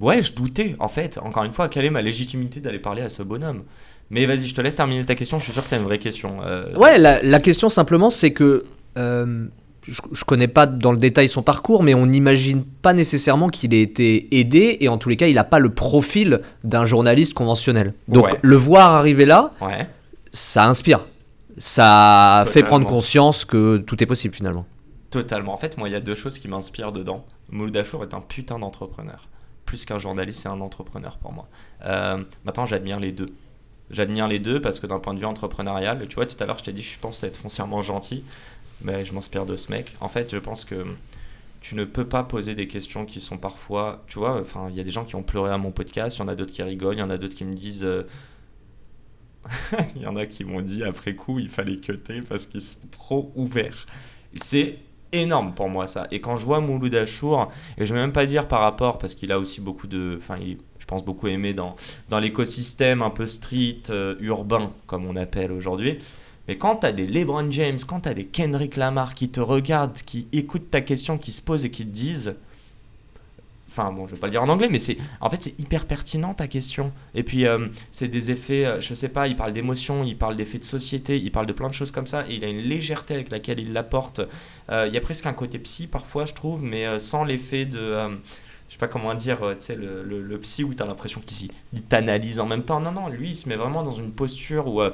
Ouais, je doutais, en fait, encore une fois, quelle est ma légitimité d'aller parler à ce bonhomme mais vas-y, je te laisse terminer ta question. Je suis sûr que tu as une vraie question. Euh. Ouais, la, question simplement, c'est que euh, je, je, connais pas dans le détail son parcours, mais on n'imagine pas nécessairement qu'il ait été aidé, et en tous les cas, il n'a pas le profil d'un journaliste conventionnel. Donc le voir arriver là, ça inspire. Ça fait prendre conscience que tout est possible finalement. Totalement. En fait, moi, il y a deux choses qui m'inspirent dedans. Mouloud est un putain d'entrepreneur. Plus qu'un journaliste, c'est un entrepreneur pour moi. Euh, maintenant, j'admire les deux. J'admire les deux parce que d'un point de vue entrepreneurial, tu vois, tout à l'heure je t'ai dit je pense être foncièrement gentil, mais je m'inspire de ce mec. En fait, je pense que tu ne peux pas poser des questions qui sont parfois, tu vois, enfin, il y a des gens qui ont pleuré à mon podcast, il y en a d'autres qui rigolent, il y en a d'autres qui me disent. Euh, il y en a qui m'ont dit après coup, il fallait cuter parce qu'ils sont trop ouverts. C'est énorme pour moi ça. Et quand je vois Mouloud Achour, et je vais même pas dire par rapport, parce qu'il a aussi beaucoup de. Enfin, pense beaucoup aimé dans, dans l'écosystème un peu street, euh, urbain, comme on appelle aujourd'hui. Mais quand tu as des LeBron James, quand tu as des Kendrick Lamar qui te regardent, qui écoutent ta question, qui se posent et qui te disent. Enfin, bon, je vais pas le dire en anglais, mais c'est en fait c'est hyper pertinent ta question. Et puis euh, c'est des effets, euh, je sais pas, il parle d'émotion, il parle d'effets de société, il parle de plein de choses comme ça, et il a une légèreté avec laquelle il l'apporte. Il y a presque un côté psy parfois, je trouve, mais sans l'effet de je sais pas comment dire, euh, tu sais, le, psy où tu as l'impression qu'il t'analyse en même temps. Non, non, lui, il se met vraiment dans une posture où euh,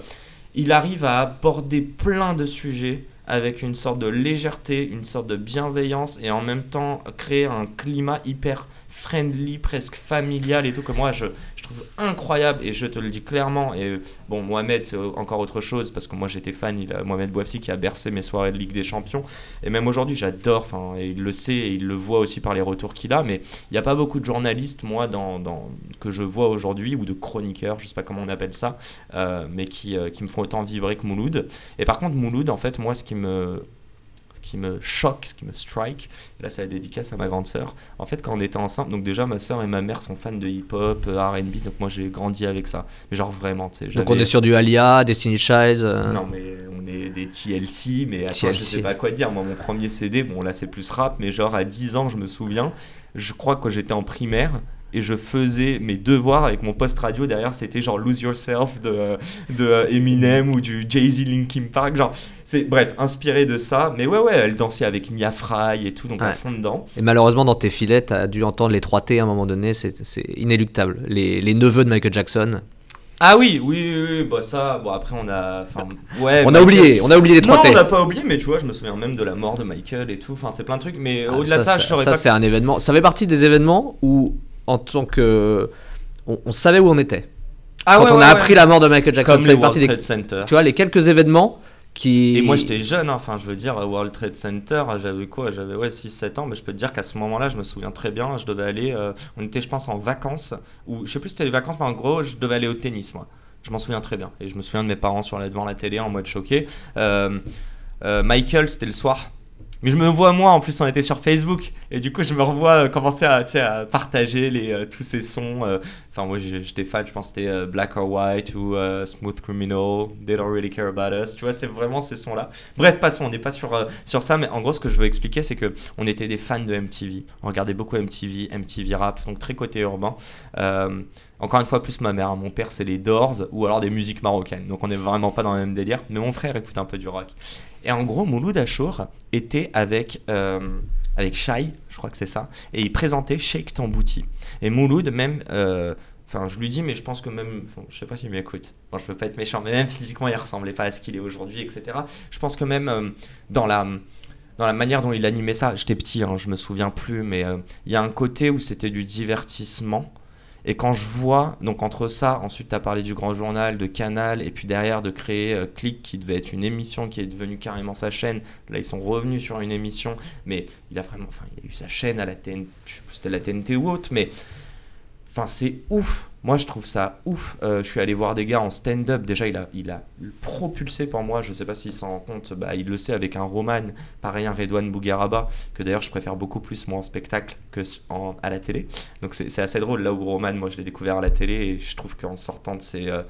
il arrive à aborder plein de sujets avec une sorte de légèreté, une sorte de bienveillance et en même temps créer un climat hyper friendly, presque familial et tout, que moi je, je, trouve incroyable et je te le dis clairement. Et bon, Mohamed, c'est encore autre chose parce que moi j'étais fan, Mohamed Bouafsi qui a bercé mes soirées de Ligue des Champions. Et même aujourd'hui, j'adore, enfin, il le sait et il le voit aussi par les retours qu'il a. Mais il n'y a pas beaucoup de journalistes, moi, dans que je vois aujourd'hui, ou de chroniqueurs, je sais pas comment on appelle ça, euh, mais qui, euh, qui me font autant vibrer que Mouloud. Et par contre, Mouloud, en fait, moi, ce qui me qui me choque, ce qui me strike. Et là, c'est la dédicace à ma grande sœur. En fait, quand on était ensemble, donc déjà, ma sœur et ma mère sont fans de hip-hop, euh, RB, donc moi j'ai grandi avec ça. Mais genre vraiment, tu sais. Donc on est sur du Alia, Destiny Child. Euh. Non, mais on est des TLC, mais attends, je sais pas quoi dire. Moi, mon premier CD, bon là c'est plus rap, mais genre à 10 ans, je me souviens, je crois que j'étais en primaire et je faisais mes devoirs avec mon post radio derrière c'était genre Lose Yourself de, de Eminem ou du Jay-Z Linkin Park genre c'est bref inspiré de ça mais ouais ouais elle dansait avec Mia Fry et tout donc à fond dedans et malheureusement dans tes filets t'as dû entendre les 3 T à un moment donné c'est inéluctable les, les neveux de Michael Jackson ah oui, oui, oui, bah ça, bon après on a, enfin, ouais. On a oublié, on a oublié les 3 T. Non, on n'a pas oublié, mais tu vois, je me souviens même de la mort de Michael et tout. Enfin, c'est plein de trucs, mais ah, au-delà de ça, je saurais ça, Ça, c'est un événement. Ça fait partie des événements où en tant que. On, savait où on était. Ah Quand on a appris la mort de Michael Jackson, Comme World Trade Center. Tu vois, les quelques événements Et moi j'étais jeune, hein. enfin je veux dire, World Trade Center, j'avais quoi? J'avais ouais, 6-7 ans, mais je peux te dire qu'à ce moment-là, je me souviens très bien, je devais aller. Euh, on était, je pense, en vacances, ou je sais plus si c'était les vacances, mais en gros, je devais aller au tennis, moi. Je m'en souviens très bien. Et je me souviens de mes parents sur la, devant la télé en mode choqué. Euh, euh, Michael, c'était le soir. Mais je me vois moi, en plus on était sur Facebook, et du coup je me revois euh, commencer à, à partager les, euh, tous ces sons. Euh. Enfin moi j'étais fan, je pense que c'était Black or White ou Smooth Criminal, They Don't Really Care About Us, tu vois c'est vraiment ces sons-là. Bref, passons, on n'est pas sur, sur ça, mais en gros ce que je veux expliquer c'est que on était des fans de MTV, on regardait beaucoup MTV, MTV Rap, donc très côté urbain. Encore une fois, plus ma mère. Mon père, c'est les Doors ou alors des musiques marocaines. Donc on n'est vraiment pas dans le même délire. Mais mon frère écoute un peu du rock. Et en gros, Mouloud Achour était avec, euh, avec Shai, je crois que c'est ça, et il présentait Sheikh Tambouti. Et Mouloud, même, euh, enfin, je lui dis, mais je pense que même, je sais pas s'il m'écoute, bon, je peux pas être méchant, mais même physiquement, il ressemblait pas à ce qu'il est aujourd'hui, etc. Je pense que même euh, dans la dans la manière dont il animait ça, j'étais petit, hein, je me souviens plus, mais il y a un côté où c'était du divertissement et quand je vois, donc entre ça, ensuite tu as parlé du Grand Journal, de Canal, et puis derrière de créer euh, Click qui devait être une émission qui est devenue carrément sa chaîne. Là, ils sont revenus sur une émission, mais il a vraiment, enfin, il a eu sa chaîne à la TNT, la TNT ou autre, mais enfin, c'est ouf. Moi, je trouve ça ouf. Euh, je suis allé voir des gars en stand-up. Déjà, il a, il a propulsé pour moi. Je sais pas s'il s'en rend compte. Bah, il le sait avec un Roman, pareil, un Redouane Bougaraba, que d'ailleurs, je préfère beaucoup plus moi en spectacle que à la télé. Donc, c'est assez drôle. Là où Roman, moi, je l'ai découvert à la télé et je trouve qu'en sortant de ses. Euh,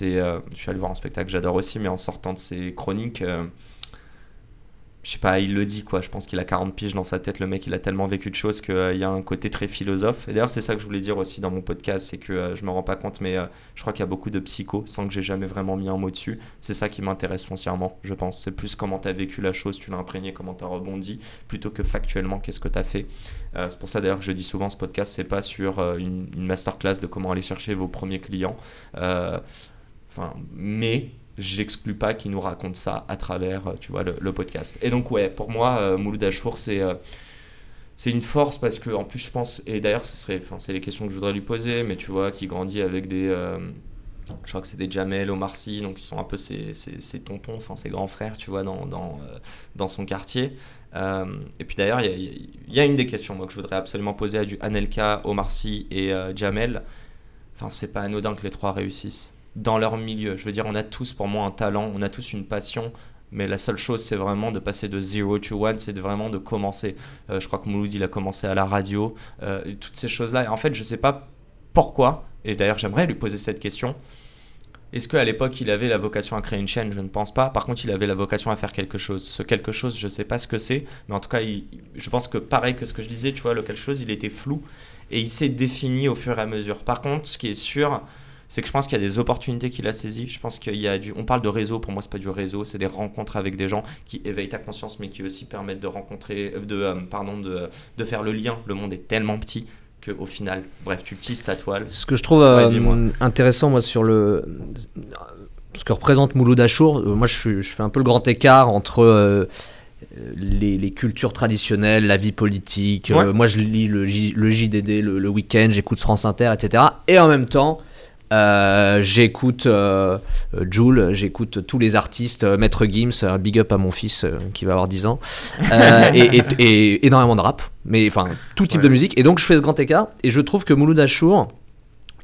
euh, je suis allé voir en spectacle, j'adore aussi, mais en sortant de ses chroniques je sais pas, il le dit quoi. Je pense qu'il a 40 piges dans sa tête. Le mec, il a tellement vécu de choses qu'il euh, y a un côté très philosophe. Et d'ailleurs, c'est ça que je voulais dire aussi dans mon podcast, c'est que euh, je me rends pas compte, mais euh, je crois qu'il y a beaucoup de psycho sans que j'ai jamais vraiment mis un mot dessus. C'est ça qui m'intéresse foncièrement, je pense. C'est plus comment tu as vécu la chose, tu l'as imprégné, comment tu as rebondi, plutôt que factuellement qu'est-ce que tu as fait. c'est pour ça d'ailleurs que je dis souvent ce podcast, c'est pas sur une, une, masterclass de comment aller chercher vos premiers clients. Enfin, mais j'exclus pas qu'il nous raconte ça à travers euh, tu vois le, podcast. Et donc ouais pour moi euh, Mouloud c'est euh, c'est une force parce que en plus je pense et d'ailleurs ce serait enfin c'est les questions que je voudrais lui poser mais tu vois qui grandit avec des je crois que c'est des Jamel Omar Sy donc ils sont un peu ses, ses, tontons enfin ses grands frères tu vois dans dans, dans son quartier. Et puis d'ailleurs il y, y, a une des questions moi que je voudrais absolument poser à du Anelka Omar Sy et Jamel. Enfin c'est pas anodin que les trois réussissent dans leur milieu. Je veux dire, on a tous pour moi un talent, on a tous une passion, mais la seule chose, c'est vraiment de passer de 0 to 1, c'est vraiment de commencer. Euh, je crois que Mouloud, il a commencé à la radio, euh, toutes ces choses-là. Et en fait, je sais pas pourquoi, et d'ailleurs, j'aimerais lui poser cette question. Est-ce qu'à l'époque, il avait la vocation à créer une chaîne? Je ne pense pas. Par contre, il avait la vocation à faire quelque chose. Ce quelque chose, je ne sais pas ce que c'est, mais en tout cas, je pense que pareil que ce que je disais, tu vois, le quelque chose, il était flou et il s'est défini au fur et à mesure. Par contre, ce qui est sûr, c'est que je pense qu'il y a des opportunités qu'il a saisies. Je pense qu'il y a du. On parle de réseau, pour moi, c'est pas du réseau, c'est des rencontres avec des gens qui éveillent ta conscience, mais qui aussi permettent de rencontrer, de, euh, pardon, de, de faire le lien. Le monde est tellement petit qu'au final, bref, tu tisses ta toile. Ce que je trouve euh, intéressant, moi, sur le. Ce que représente Mouloud Achour, euh, moi, je, je, fais un peu le grand écart entre. les, les, cultures traditionnelles, la vie politique. moi, je lis le, le JDD le, le week-end, j'écoute France Inter, etc. Et en même temps, euh, j'écoute euh, Joule, j'écoute tous les artistes, euh, Maître Gims, big up à mon fils qui va avoir 10 ans, et, énormément de rap, mais enfin tout type de musique. Et donc je fais ce grand écart, et je trouve que Mouloud Achour,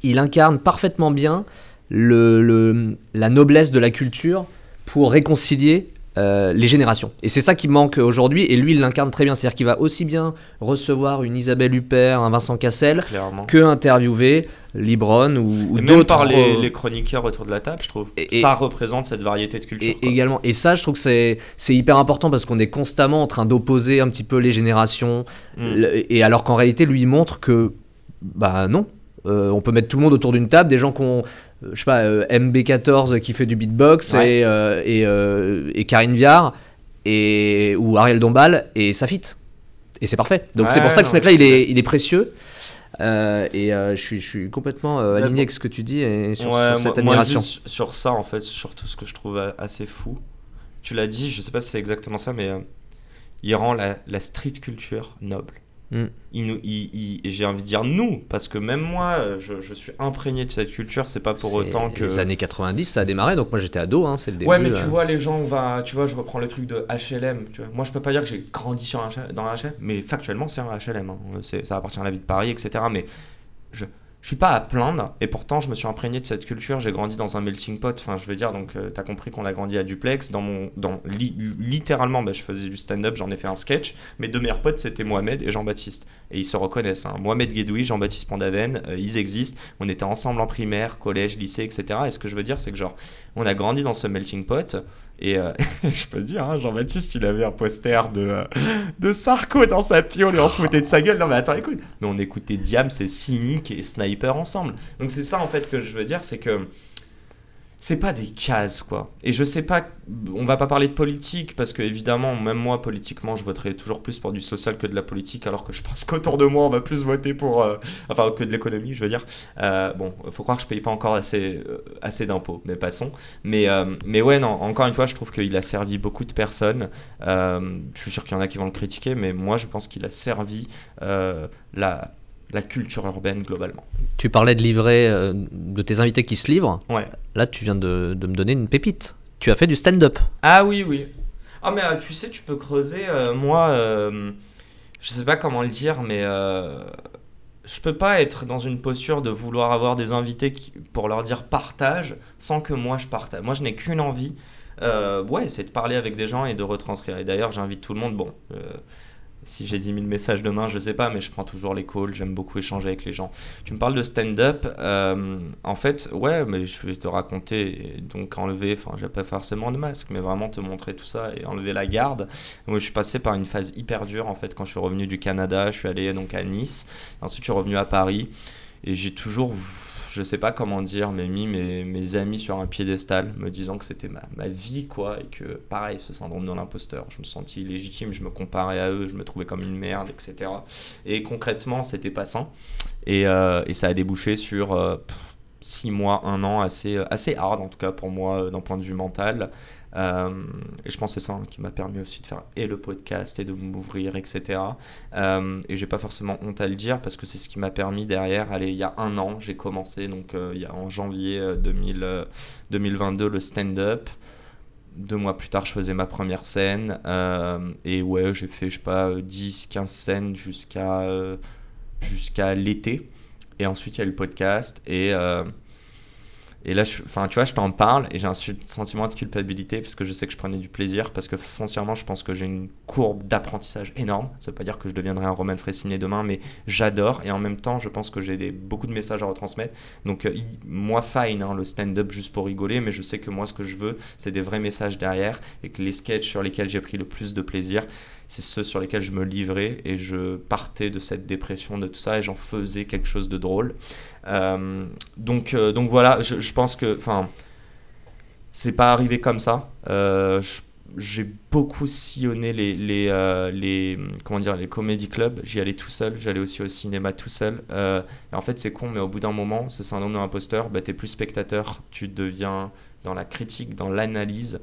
il incarne parfaitement bien le, la noblesse de la culture pour réconcilier euh, les générations. Et c'est ça qui manque aujourd'hui, et lui il l'incarne très bien. C'est-à-dire qu'il va aussi bien recevoir une Isabelle Huppert, un Vincent Cassel, que interviewer Libron ou, d'autres. par les, les, chroniqueurs autour de la table, je trouve. Et, ça représente cette variété de culture. Et, également. Et ça, je trouve que c'est, c'est hyper important parce qu'on est constamment en train d'opposer un petit peu les générations. Mm. et alors qu'en réalité, lui il montre que, bah non, euh, on peut mettre tout le monde autour d'une table, des gens qui ont, je sais pas, euh, MB14 qui fait du beatbox et, et, Karine Viard et, ou Ariel Dombal et ça fit. Et c'est parfait. Donc c'est pour ça que ce mec-là, il est, il est précieux. et je, suis, je, suis, complètement aligné avec ce que tu dis et sur, cette admiration. sur ça, en fait, sur tout ce que je trouve assez fou. Tu l'as dit, je sais pas si c'est exactement ça, mais il rend la, la street culture noble. Mm. j'ai envie de dire nous, parce que même moi, je, suis imprégné de cette culture. C'est pas pour autant que. Les années 90, ça a démarré, donc moi j'étais ado, hein, c'est le début. Ouais, mais tu vois, les gens, on va, tu vois, je reprends le truc de HLM. Tu vois. Moi, je peux pas dire que j'ai grandi sur un, dans un HLM, mais factuellement, c'est un HLM. Hein. Ça appartient à la vie de Paris, etc. Mais je, je suis pas à plaindre et pourtant je me suis imprégné de cette culture j'ai grandi dans un melting pot enfin je veux dire donc euh, tu as compris qu'on a grandi à duplex dans mon dans littéralement bah, je faisais du stand-up j'en ai fait un sketch mes deux meilleurs potes c'était Mohamed et Jean-Baptiste. Et ils se reconnaissent hein. Mohamed Guedoui Jean-Baptiste Pondaven euh, ils existent. On était ensemble en primaire collège lycée etc et ce que je veux dire c'est que genre on a grandi dans ce melting pot et euh, je peux te dire, hein, Jean-Baptiste, il avait un poster de, euh, de Sarko dans sa piole et on se foutait de sa gueule. Non, mais attends, écoute. Mais on écoutait Diam, c'est Cynic et Sniper ensemble. Donc c'est ça en fait que je veux dire, c'est que c'est pas des cases quoi. Et je sais pas, on va pas parler de politique parce que évidemment, même moi politiquement, je voterai toujours plus pour du social que de la politique, alors que je pense qu'autour de moi, on va plus voter pour, euh, enfin que de l'économie, je veux dire. Euh, bon, faut croire que je paye pas encore assez, euh, assez d'impôts, mais passons. Mais, mais ouais, non, encore une fois, je trouve qu'il a servi beaucoup de personnes. je suis sûr qu'il y en a qui vont le critiquer, mais moi, je pense qu'il a servi la la culture urbaine globalement. Tu parlais de livrer, euh, de tes invités qui se livrent. Ouais. Là, tu viens de, me donner une pépite. Tu as fait du stand-up. Ah oui, oui. Ah, mais euh, tu sais, tu peux creuser. Euh, moi, je sais pas comment le dire, mais je peux pas être dans une posture de vouloir avoir des invités qui- pour leur dire partage sans que moi je partage. Moi, je n'ai qu'une envie, euh, ouais, c'est de parler avec des gens et de retranscrire. Et d'ailleurs, j'invite tout le monde. Bon, euh, si j'ai 10 000 messages demain, je sais pas, mais je prends toujours les calls. J'aime beaucoup échanger avec les gens. Tu me parles de stand-up. euh, en fait, ouais, mais je vais te raconter. Donc, enlever, enfin, j'ai pas forcément de masque, mais vraiment te montrer tout ça et enlever la garde. Donc, je suis passé par une phase hyper dure en fait quand je suis revenu du Canada. Je suis allé donc à Nice. Ensuite, je suis revenu à Paris et j'ai toujours, je sais pas comment dire, mais mis mes, amis sur un piédestal, me disant que c'était ma, vie, quoi, et que pareil, ce syndrome de l'imposteur, je me sentis illégitime, je me comparais à eux, je me trouvais comme une merde, etc. Et concrètement, c'était pas sain. Et, euh, ça a débouché sur euh, pff, six mois, un an, assez, assez hard, en tout cas pour moi, euh, d'un point de vue mental. Euh, et je pense que c'est ça hein, qui m'a permis aussi de faire et le podcast et de m'ouvrir, etc. Euh, et j'ai pas forcément honte à le dire parce que c'est ce qui m'a permis derrière. Allez, il y a un an, j'ai commencé donc euh, il y a en janvier euh, 2000, euh, 2022 le stand-up. Deux mois plus tard, je faisais ma première scène. et ouais, j'ai fait, je sais pas, 10-15 scènes jusqu'à jusqu'à l'été. Et ensuite, il y a eu le podcast. Et, et là, je- enfin, tu vois, je t'en parle et j'ai un sentiment de culpabilité parce que je sais que je prenais du plaisir. Parce que foncièrement, je pense que j'ai une courbe d'apprentissage énorme. Ça veut pas dire que je deviendrai un Roman Fressinet demain, mais j'adore. Et en même temps, je pense que j'ai beaucoup de messages à retransmettre. Donc, euh, moi, fine, hein, le stand-up juste pour rigoler, mais je sais que moi, ce que je veux, c'est des vrais messages derrière et que les sketchs sur lesquels j'ai pris le plus de plaisir, c'est ceux sur lesquels je me livrais et je partais de cette dépression, de tout ça, et j'en faisais quelque chose de drôle. Euh, donc, euh, donc voilà, je, pense que, enfin, c'est pas arrivé comme ça. Euh, j'ai beaucoup sillonné les, les, les, comment dire, les comédie clubs. J'y allais tout seul. J'allais aussi au cinéma tout seul. Et en fait, c'est con, mais au bout d'un moment, ce syndrome de l'imposteur, bah, t'es plus spectateur. Tu deviens dans la critique, dans l'analyse.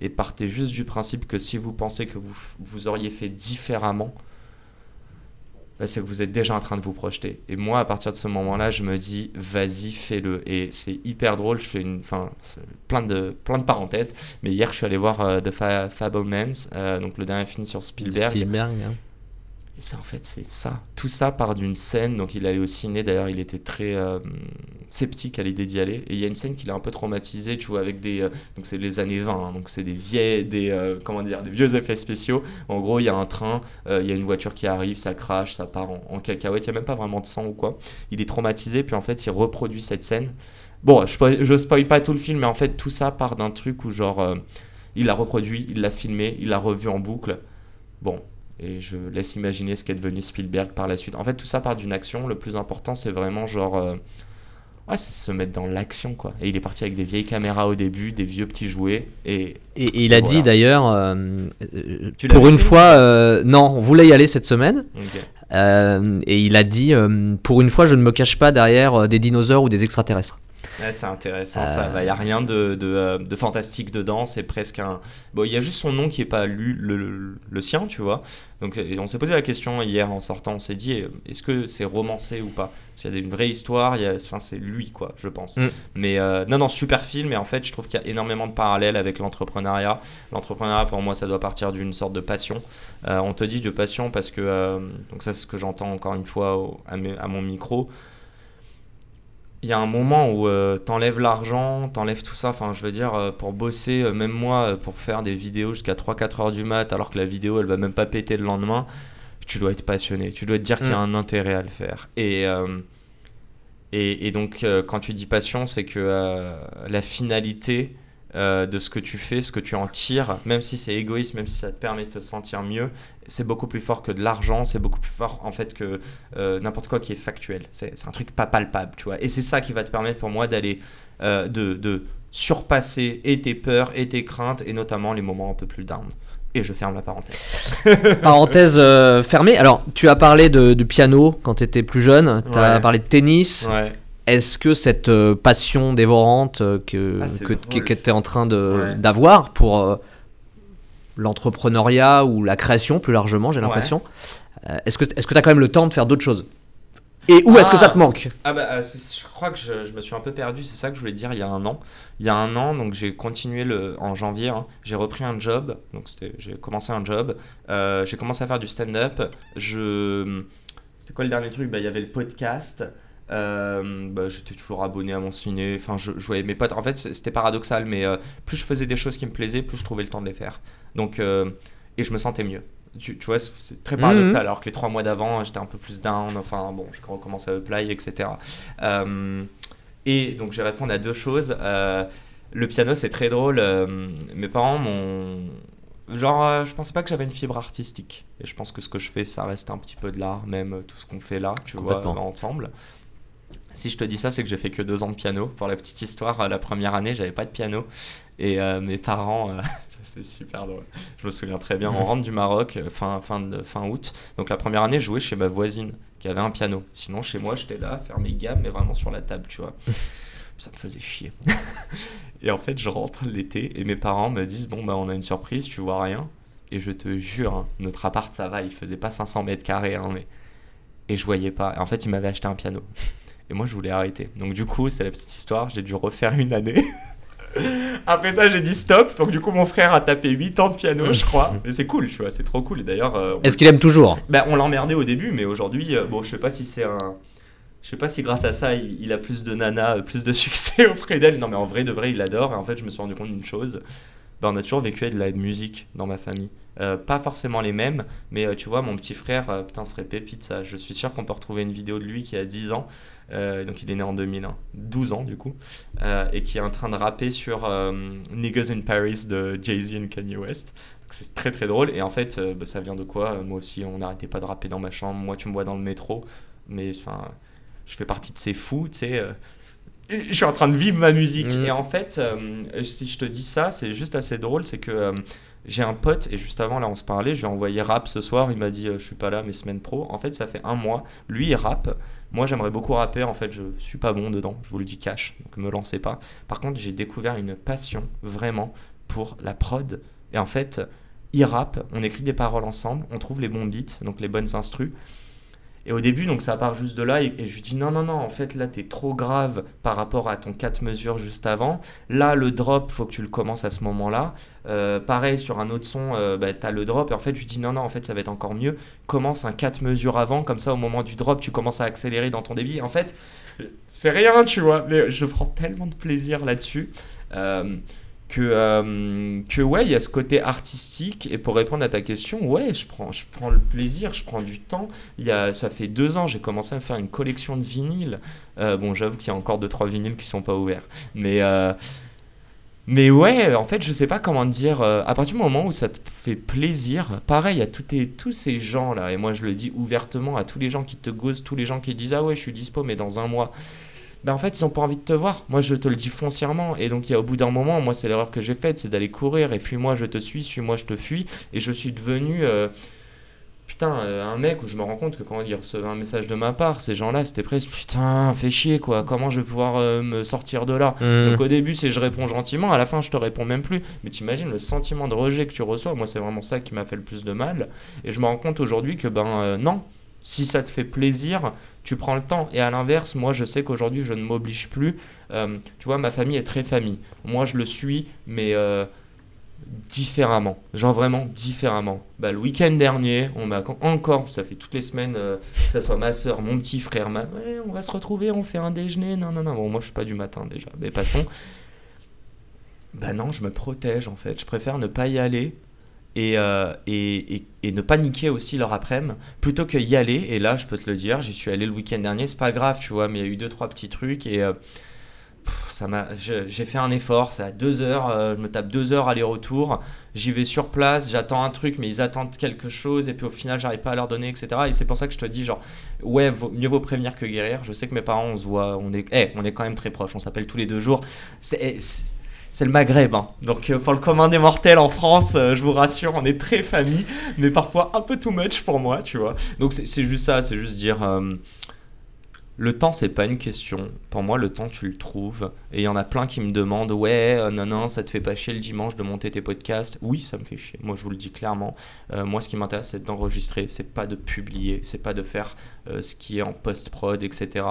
Et partez juste du principe que si vous pensez que vous, vous auriez fait différemment, bah, c'est que vous êtes déjà en train de vous projeter. Et moi, à partir de ce moment-là, je me dis, vas-y, fais-le. Et c'est hyper drôle. Je fais une, enfin, plein de, plein de parenthèses. Mais hier, je suis allé voir euh, The Fa- Fablemans, euh, donc le dernier film sur Spielberg. Spielberg, hein. Et ça, en fait, c'est ça. Tout ça part d'une scène. Donc, il allait au ciné. D'ailleurs, il était très euh, sceptique à l'idée d'y aller. Et il y a une scène qui l'a un peu traumatisé, tu vois, avec des. euh, donc, c'est les années 20. hein, donc, c'est des vieilles. Des, euh, comment dire Des vieux effets spéciaux. En gros, il y a un train. il y a une voiture qui arrive. Ça crache. Ça part en, cacahuète. Il n'y a même pas vraiment de sang ou quoi. Il est traumatisé. Puis, en fait, il reproduit cette scène. Bon, je, je spoil pas tout le film. Mais en fait, tout ça part d'un truc où, genre. il l'a reproduit. Il l'a filmé. Il l'a revu en boucle. Bon, et je laisse imaginer ce qu'est devenu Spielberg par la suite. En fait, tout ça part d'une action. Le plus important, c'est vraiment genre. euh, Ouais, c'est se mettre dans l'action, quoi. Et il est parti avec des vieilles caméras au début, des vieux petits jouets. Et Et, et il a Voilà. dit d'ailleurs, euh, pour une fois, euh, non, on voulait y aller cette semaine, euh, et il a dit, euh, pour une fois, je ne me cache pas derrière des dinosaures ou des extraterrestres. Ouais, c'est intéressant Euh, ça. Il n'y a rien de, de, euh, de fantastique dedans. C'est presque un. Bon, il y a juste son nom qui est pas lu, le, le- le sien, tu vois. Donc, on s'est posé la question hier en sortant. On s'est dit, eh, est-ce que c'est romancé ou pas? Parce qu'il y a une vraie histoire. Il y a... Enfin, c'est lui, quoi, je pense. Mm. Mais euh, non, non, super film. Et en fait, je trouve qu'il y a énormément de parallèles avec l'entrepreneuriat. L'entrepreneuriat, pour moi, ça doit partir d'une sorte de passion. Euh, on te dit de passion parce que. euh, donc, ça, c'est ce que j'entends encore une fois au- à, mes- à mon micro il y a un moment où euh, t'enlèves l'argent, t'enlèves tout ça, enfin je veux dire, euh, pour bosser, euh, même moi, pour faire des vidéos jusqu'à 3-4 heures du mat, alors que la vidéo elle va même pas péter le lendemain, tu dois être passionné, tu dois te dire qu'il y a Mm. un intérêt à le faire. Et, et, et donc quand tu dis passion, c'est que la finalité euh, de ce que tu fais, ce que tu en tires, même si c'est égoïste, même si ça te permet de te sentir mieux, c'est beaucoup plus fort que de l'argent, c'est beaucoup plus fort en fait que euh, n'importe quoi qui est factuel. C'est un truc pas palpable, tu vois. Et c'est ça qui va te permettre pour moi d'aller, euh, de, de surpasser et tes peurs et tes craintes, et notamment les moments un peu plus down. Et je ferme la parenthèse. Parenthèse euh, fermée. Alors, tu as parlé de, de piano quand tu étais plus jeune, tu as Ouais. parlé de tennis. Ouais. Est-ce que cette euh, passion dévorante euh, que, Ah, que, tu es en train Ouais. d'avoir pour euh, l'entrepreneuriat ou la création plus largement, j'ai l'impression, est-ce que tu as quand même le temps de faire d'autres choses? Et où est-ce que Ah. ça te manque? Ah bah, je crois que je, je me suis un peu perdu, c'est ça que je voulais dire il y a un an. Il y a un an, donc j'ai continué le, en janvier, hein, j'ai repris un job, donc j'ai commencé un job, euh, j'ai commencé à faire du stand-up, je... c'était quoi le dernier truc? Bah, il y avait le podcast. Euh, bah, j'étais toujours abonné à mon ciné. Enfin, je, je voyais mes potes. En fait, c'était paradoxal, mais euh, plus je faisais des choses qui me plaisaient, plus je trouvais le temps de les faire. Donc, euh, et je me sentais mieux. Tu, tu vois, c'est- très paradoxal. Alors que les trois mois d'avant, j'étais un peu plus down. Enfin, bon, je recommençais à apply, etc. Et donc, je vais répondre à deux choses. Le piano, c'est très drôle. mes parents m'ont. Genre, euh, je pensais pas que j'avais une fibre artistique. Et je pense que ce que je fais, ça reste un petit peu de l'art, même tout ce qu'on fait là, tu vois, ensemble. Si je te dis ça, c'est que j'ai fait que deux ans de piano. Pour la petite histoire, euh, la première année, j'avais pas de piano. Et euh, mes parents, euh, c'est super drôle. Je me souviens très bien. On rentre du Maroc euh, fin, fin, de- fin août. Donc la première année, je jouais chez ma voisine qui avait un piano. Sinon, chez moi, j'étais là à faire mes gammes, mais vraiment sur la table, tu vois. Ça me faisait chier. Et en fait, je rentre l'été et mes parents me disent Bon, bah, on a une surprise, tu vois rien. Et je te jure, hein, notre appart, ça va, il faisait pas 500 mètres carrés, hein, mais. Et je voyais pas. Et en fait, ils m'avaient acheté un piano. Et moi, je voulais arrêter. Donc, du coup, c'est la petite histoire, j'ai dû refaire une année. Après ça, j'ai dit stop. Donc, du coup, mon frère a tapé 8 ans de piano, je crois. Mais c'est cool, tu vois, c'est trop cool. Et d'ailleurs, euh, Est-ce qu'il aime toujours? Bah, on l'emmerdait au début, mais aujourd'hui, euh, bon, je sais pas si c'est un. Je sais pas si grâce à ça, il, il a plus de nana, euh, plus de succès auprès d'elle. Non, mais en vrai, de vrai, il l'adore. Et en fait, je me suis rendu compte d'une chose. Bah, on a toujours vécu avec de la musique dans ma famille. Euh, pas forcément les mêmes, mais euh, tu vois, mon petit frère, euh, putain, serait pépite ça. Je suis sûr qu'on peut retrouver une vidéo de lui qui a 10 ans. Donc il est né en 2001, 12 ans du coup, et qui est en train de rapper sur Niggas in Paris de Jay-Z et Kanye West. C'est très très drôle, et en fait, bah, ça vient de quoi? Moi aussi, on n'arrêtait pas de rapper dans ma chambre. Moi, tu me vois dans le métro, mais enfin, je fais partie de ces fous, tu sais. Je suis en train de vivre ma musique. Mhm. Et en fait, euh, si je te dis ça, c'est juste assez drôle, c'est que euh, j'ai un pote, et juste avant, là, on se parlait, je lui ai envoyé rap ce soir, il m'a dit, euh, je suis pas là, mes semaines pro. En fait, ça fait un mois, lui, il rappe. Moi, j'aimerais beaucoup rapper, en fait, je suis pas bon dedans, je vous le dis cash, donc me lancez pas. Par contre, j'ai découvert une passion, vraiment, pour la prod. Et en fait, il rappe, on écrit des paroles ensemble, on trouve les bons beats, donc les bonnes instrus. Et au début, donc ça part juste de là, et, je lui dis non, non, non, en fait là t'es trop grave par rapport à ton 4 mesures juste avant. Là, le drop, faut que tu le commences à ce moment-là. Euh, pareil, sur un autre son, euh, bah, t'as le drop, et en fait, je lui dis non, non, en fait ça va être encore mieux. Commence un 4 mesures avant, comme ça au moment du drop, tu commences à accélérer dans ton débit. En fait, c'est rien, tu vois, mais je prends tellement de plaisir là-dessus. Euh, que, euh, ouais, il y a ce côté artistique. Et pour répondre à ta question, ouais, je prends, je prends le plaisir, je prends du temps. Il y a, ça fait deux ans, j'ai commencé à faire une collection de vinyles. Euh, bon, j'avoue qu'il y a encore deux trois vinyles qui sont pas ouverts, mais euh, mais ouais, en fait, je sais pas comment dire. euh, à partir du moment où ça te fait plaisir, pareil à tous, tes- tous ces gens là, et moi je le dis ouvertement à tous les gens qui te ghostent, tous les gens qui disent ah ouais, je suis dispo, mais dans un mois. Ben en fait, ils ont pas envie de te voir. Moi, je te le dis foncièrement. Et donc, il y a au bout d'un moment, moi, c'est l'erreur que j'ai faite, c'est d'aller courir. Et puis, moi, je te suis, suis-moi, je te fuis. Et je suis devenu, euh, putain, euh, un mec où je me rends compte que quand ils recevaient un message de ma part, ces gens-là, c'était presque, putain, fais chier, quoi. Comment je vais pouvoir euh, me sortir de là? Hmm. Donc, au début, c'est je réponds gentiment. À la fin, je te réponds même plus. Mais t'imagines le sentiment de rejet que tu reçois? Moi, c'est vraiment ça qui m'a fait le plus de mal. Et je me rends compte aujourd'hui que, ben, euh, non. Si ça te fait plaisir, tu prends le temps. Et à l'inverse, moi, je sais qu'aujourd'hui, je ne m'oblige plus. Euh, tu vois, ma famille est très famille. Moi, je le suis, mais euh, différemment. Genre vraiment différemment. Bah, le week-end dernier, on m'a encore, ça fait toutes les semaines, euh, que ça soit ma soeur, mon petit frère, ma... on va se retrouver, on fait un déjeuner. Non, non, non. Bon, moi, je suis pas du matin déjà. Mais passons. Bah non, je me protège en fait. Je préfère ne pas y aller et, euh, et, et, et ne pas niquer aussi leur après-midi plutôt que y aller. Et là, je peux te le dire, j'y suis allé le week-end dernier, c'est pas grave, tu vois, mais il y a eu deux trois petits trucs et euh, ça m'a, j'ai fait un effort. C'est à deux heures, euh, je me tape deux heures aller-retour. J'y vais sur place, j'attends un truc, mais ils attendent quelque chose et puis au final, j'arrive pas à leur donner, etc. Et c'est pour ça que je te dis genre, ouais, mieux vaut prévenir que guérir. Je sais que mes parents, on se voit, on est, eh, on est quand même très proches, on s'appelle tous les deux jours. C'est, eh, c'est- c'est le Maghreb, hein. donc euh, pour le commun des mortels en France, euh, je vous rassure, on est très famille, mais parfois un peu too much pour moi, tu vois. Donc c'est juste ça, c'est juste dire, euh, le temps c'est pas une question. Pour moi, le temps tu le trouves. Et il y en a plein qui me demandent, ouais, non non, ça te fait pas chier le dimanche de monter tes podcasts? Oui, ça me fait chier. Moi, je vous le dis clairement. Moi, ce qui m'intéresse, c'est d'enregistrer, c'est pas de publier, c'est pas de faire ce qui est en post prod, etc.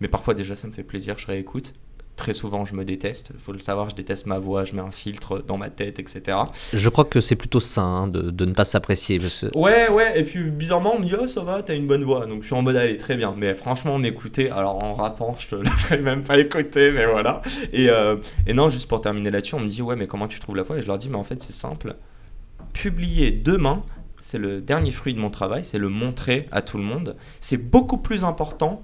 Mais parfois déjà, ça me fait plaisir, je réécoute très souvent je me déteste. Il faut le savoir, je déteste ma voix, je mets un filtre dans ma tête, etc. Je crois que c'est plutôt sain hein, de, de ne pas s'apprécier. parce Ouais, ouais, et puis bizarrement, on me dit, oh, ça va, t'as une bonne voix. Donc je suis en mode, allez, très bien. Mais franchement, m'écouter, alors en rappant, je te la ferai même pas écouter, mais voilà. Et, euh, et non, juste pour terminer là-dessus, on me dit, ouais, mais comment tu trouves la voix? Et je leur dis, mais en fait, c'est simple. Publier demain, c'est le dernier fruit de mon travail, c'est le montrer à tout le monde. C'est beaucoup plus important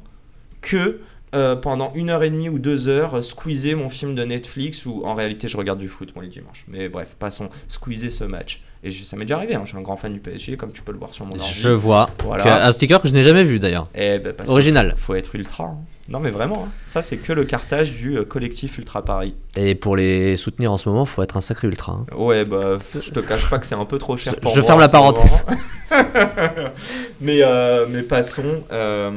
que euh, pendant une heure et demie ou deux heures, euh, squeezer mon film de Netflix où en réalité je regarde du foot moi les dimanches. Mais bref, passons, squeezer ce match. Et je- ça m'est déjà arrivé, hein, je suis un grand fan du PSG, comme tu peux le voir sur mon ordi. Je vois. Voilà. Un sticker que je n'ai jamais vu d'ailleurs. Eh ben, Original. Faut être ultra. hein. Non mais vraiment, hein. ça c'est que le cartage du euh, collectif Ultra Paris. Et pour les soutenir en ce moment, faut être un sacré ultra. hein. Ouais bah je te cache pas que c'est un peu trop cher Je- pour je moi ferme la parenthèse. mais, euh, mais passons. euh,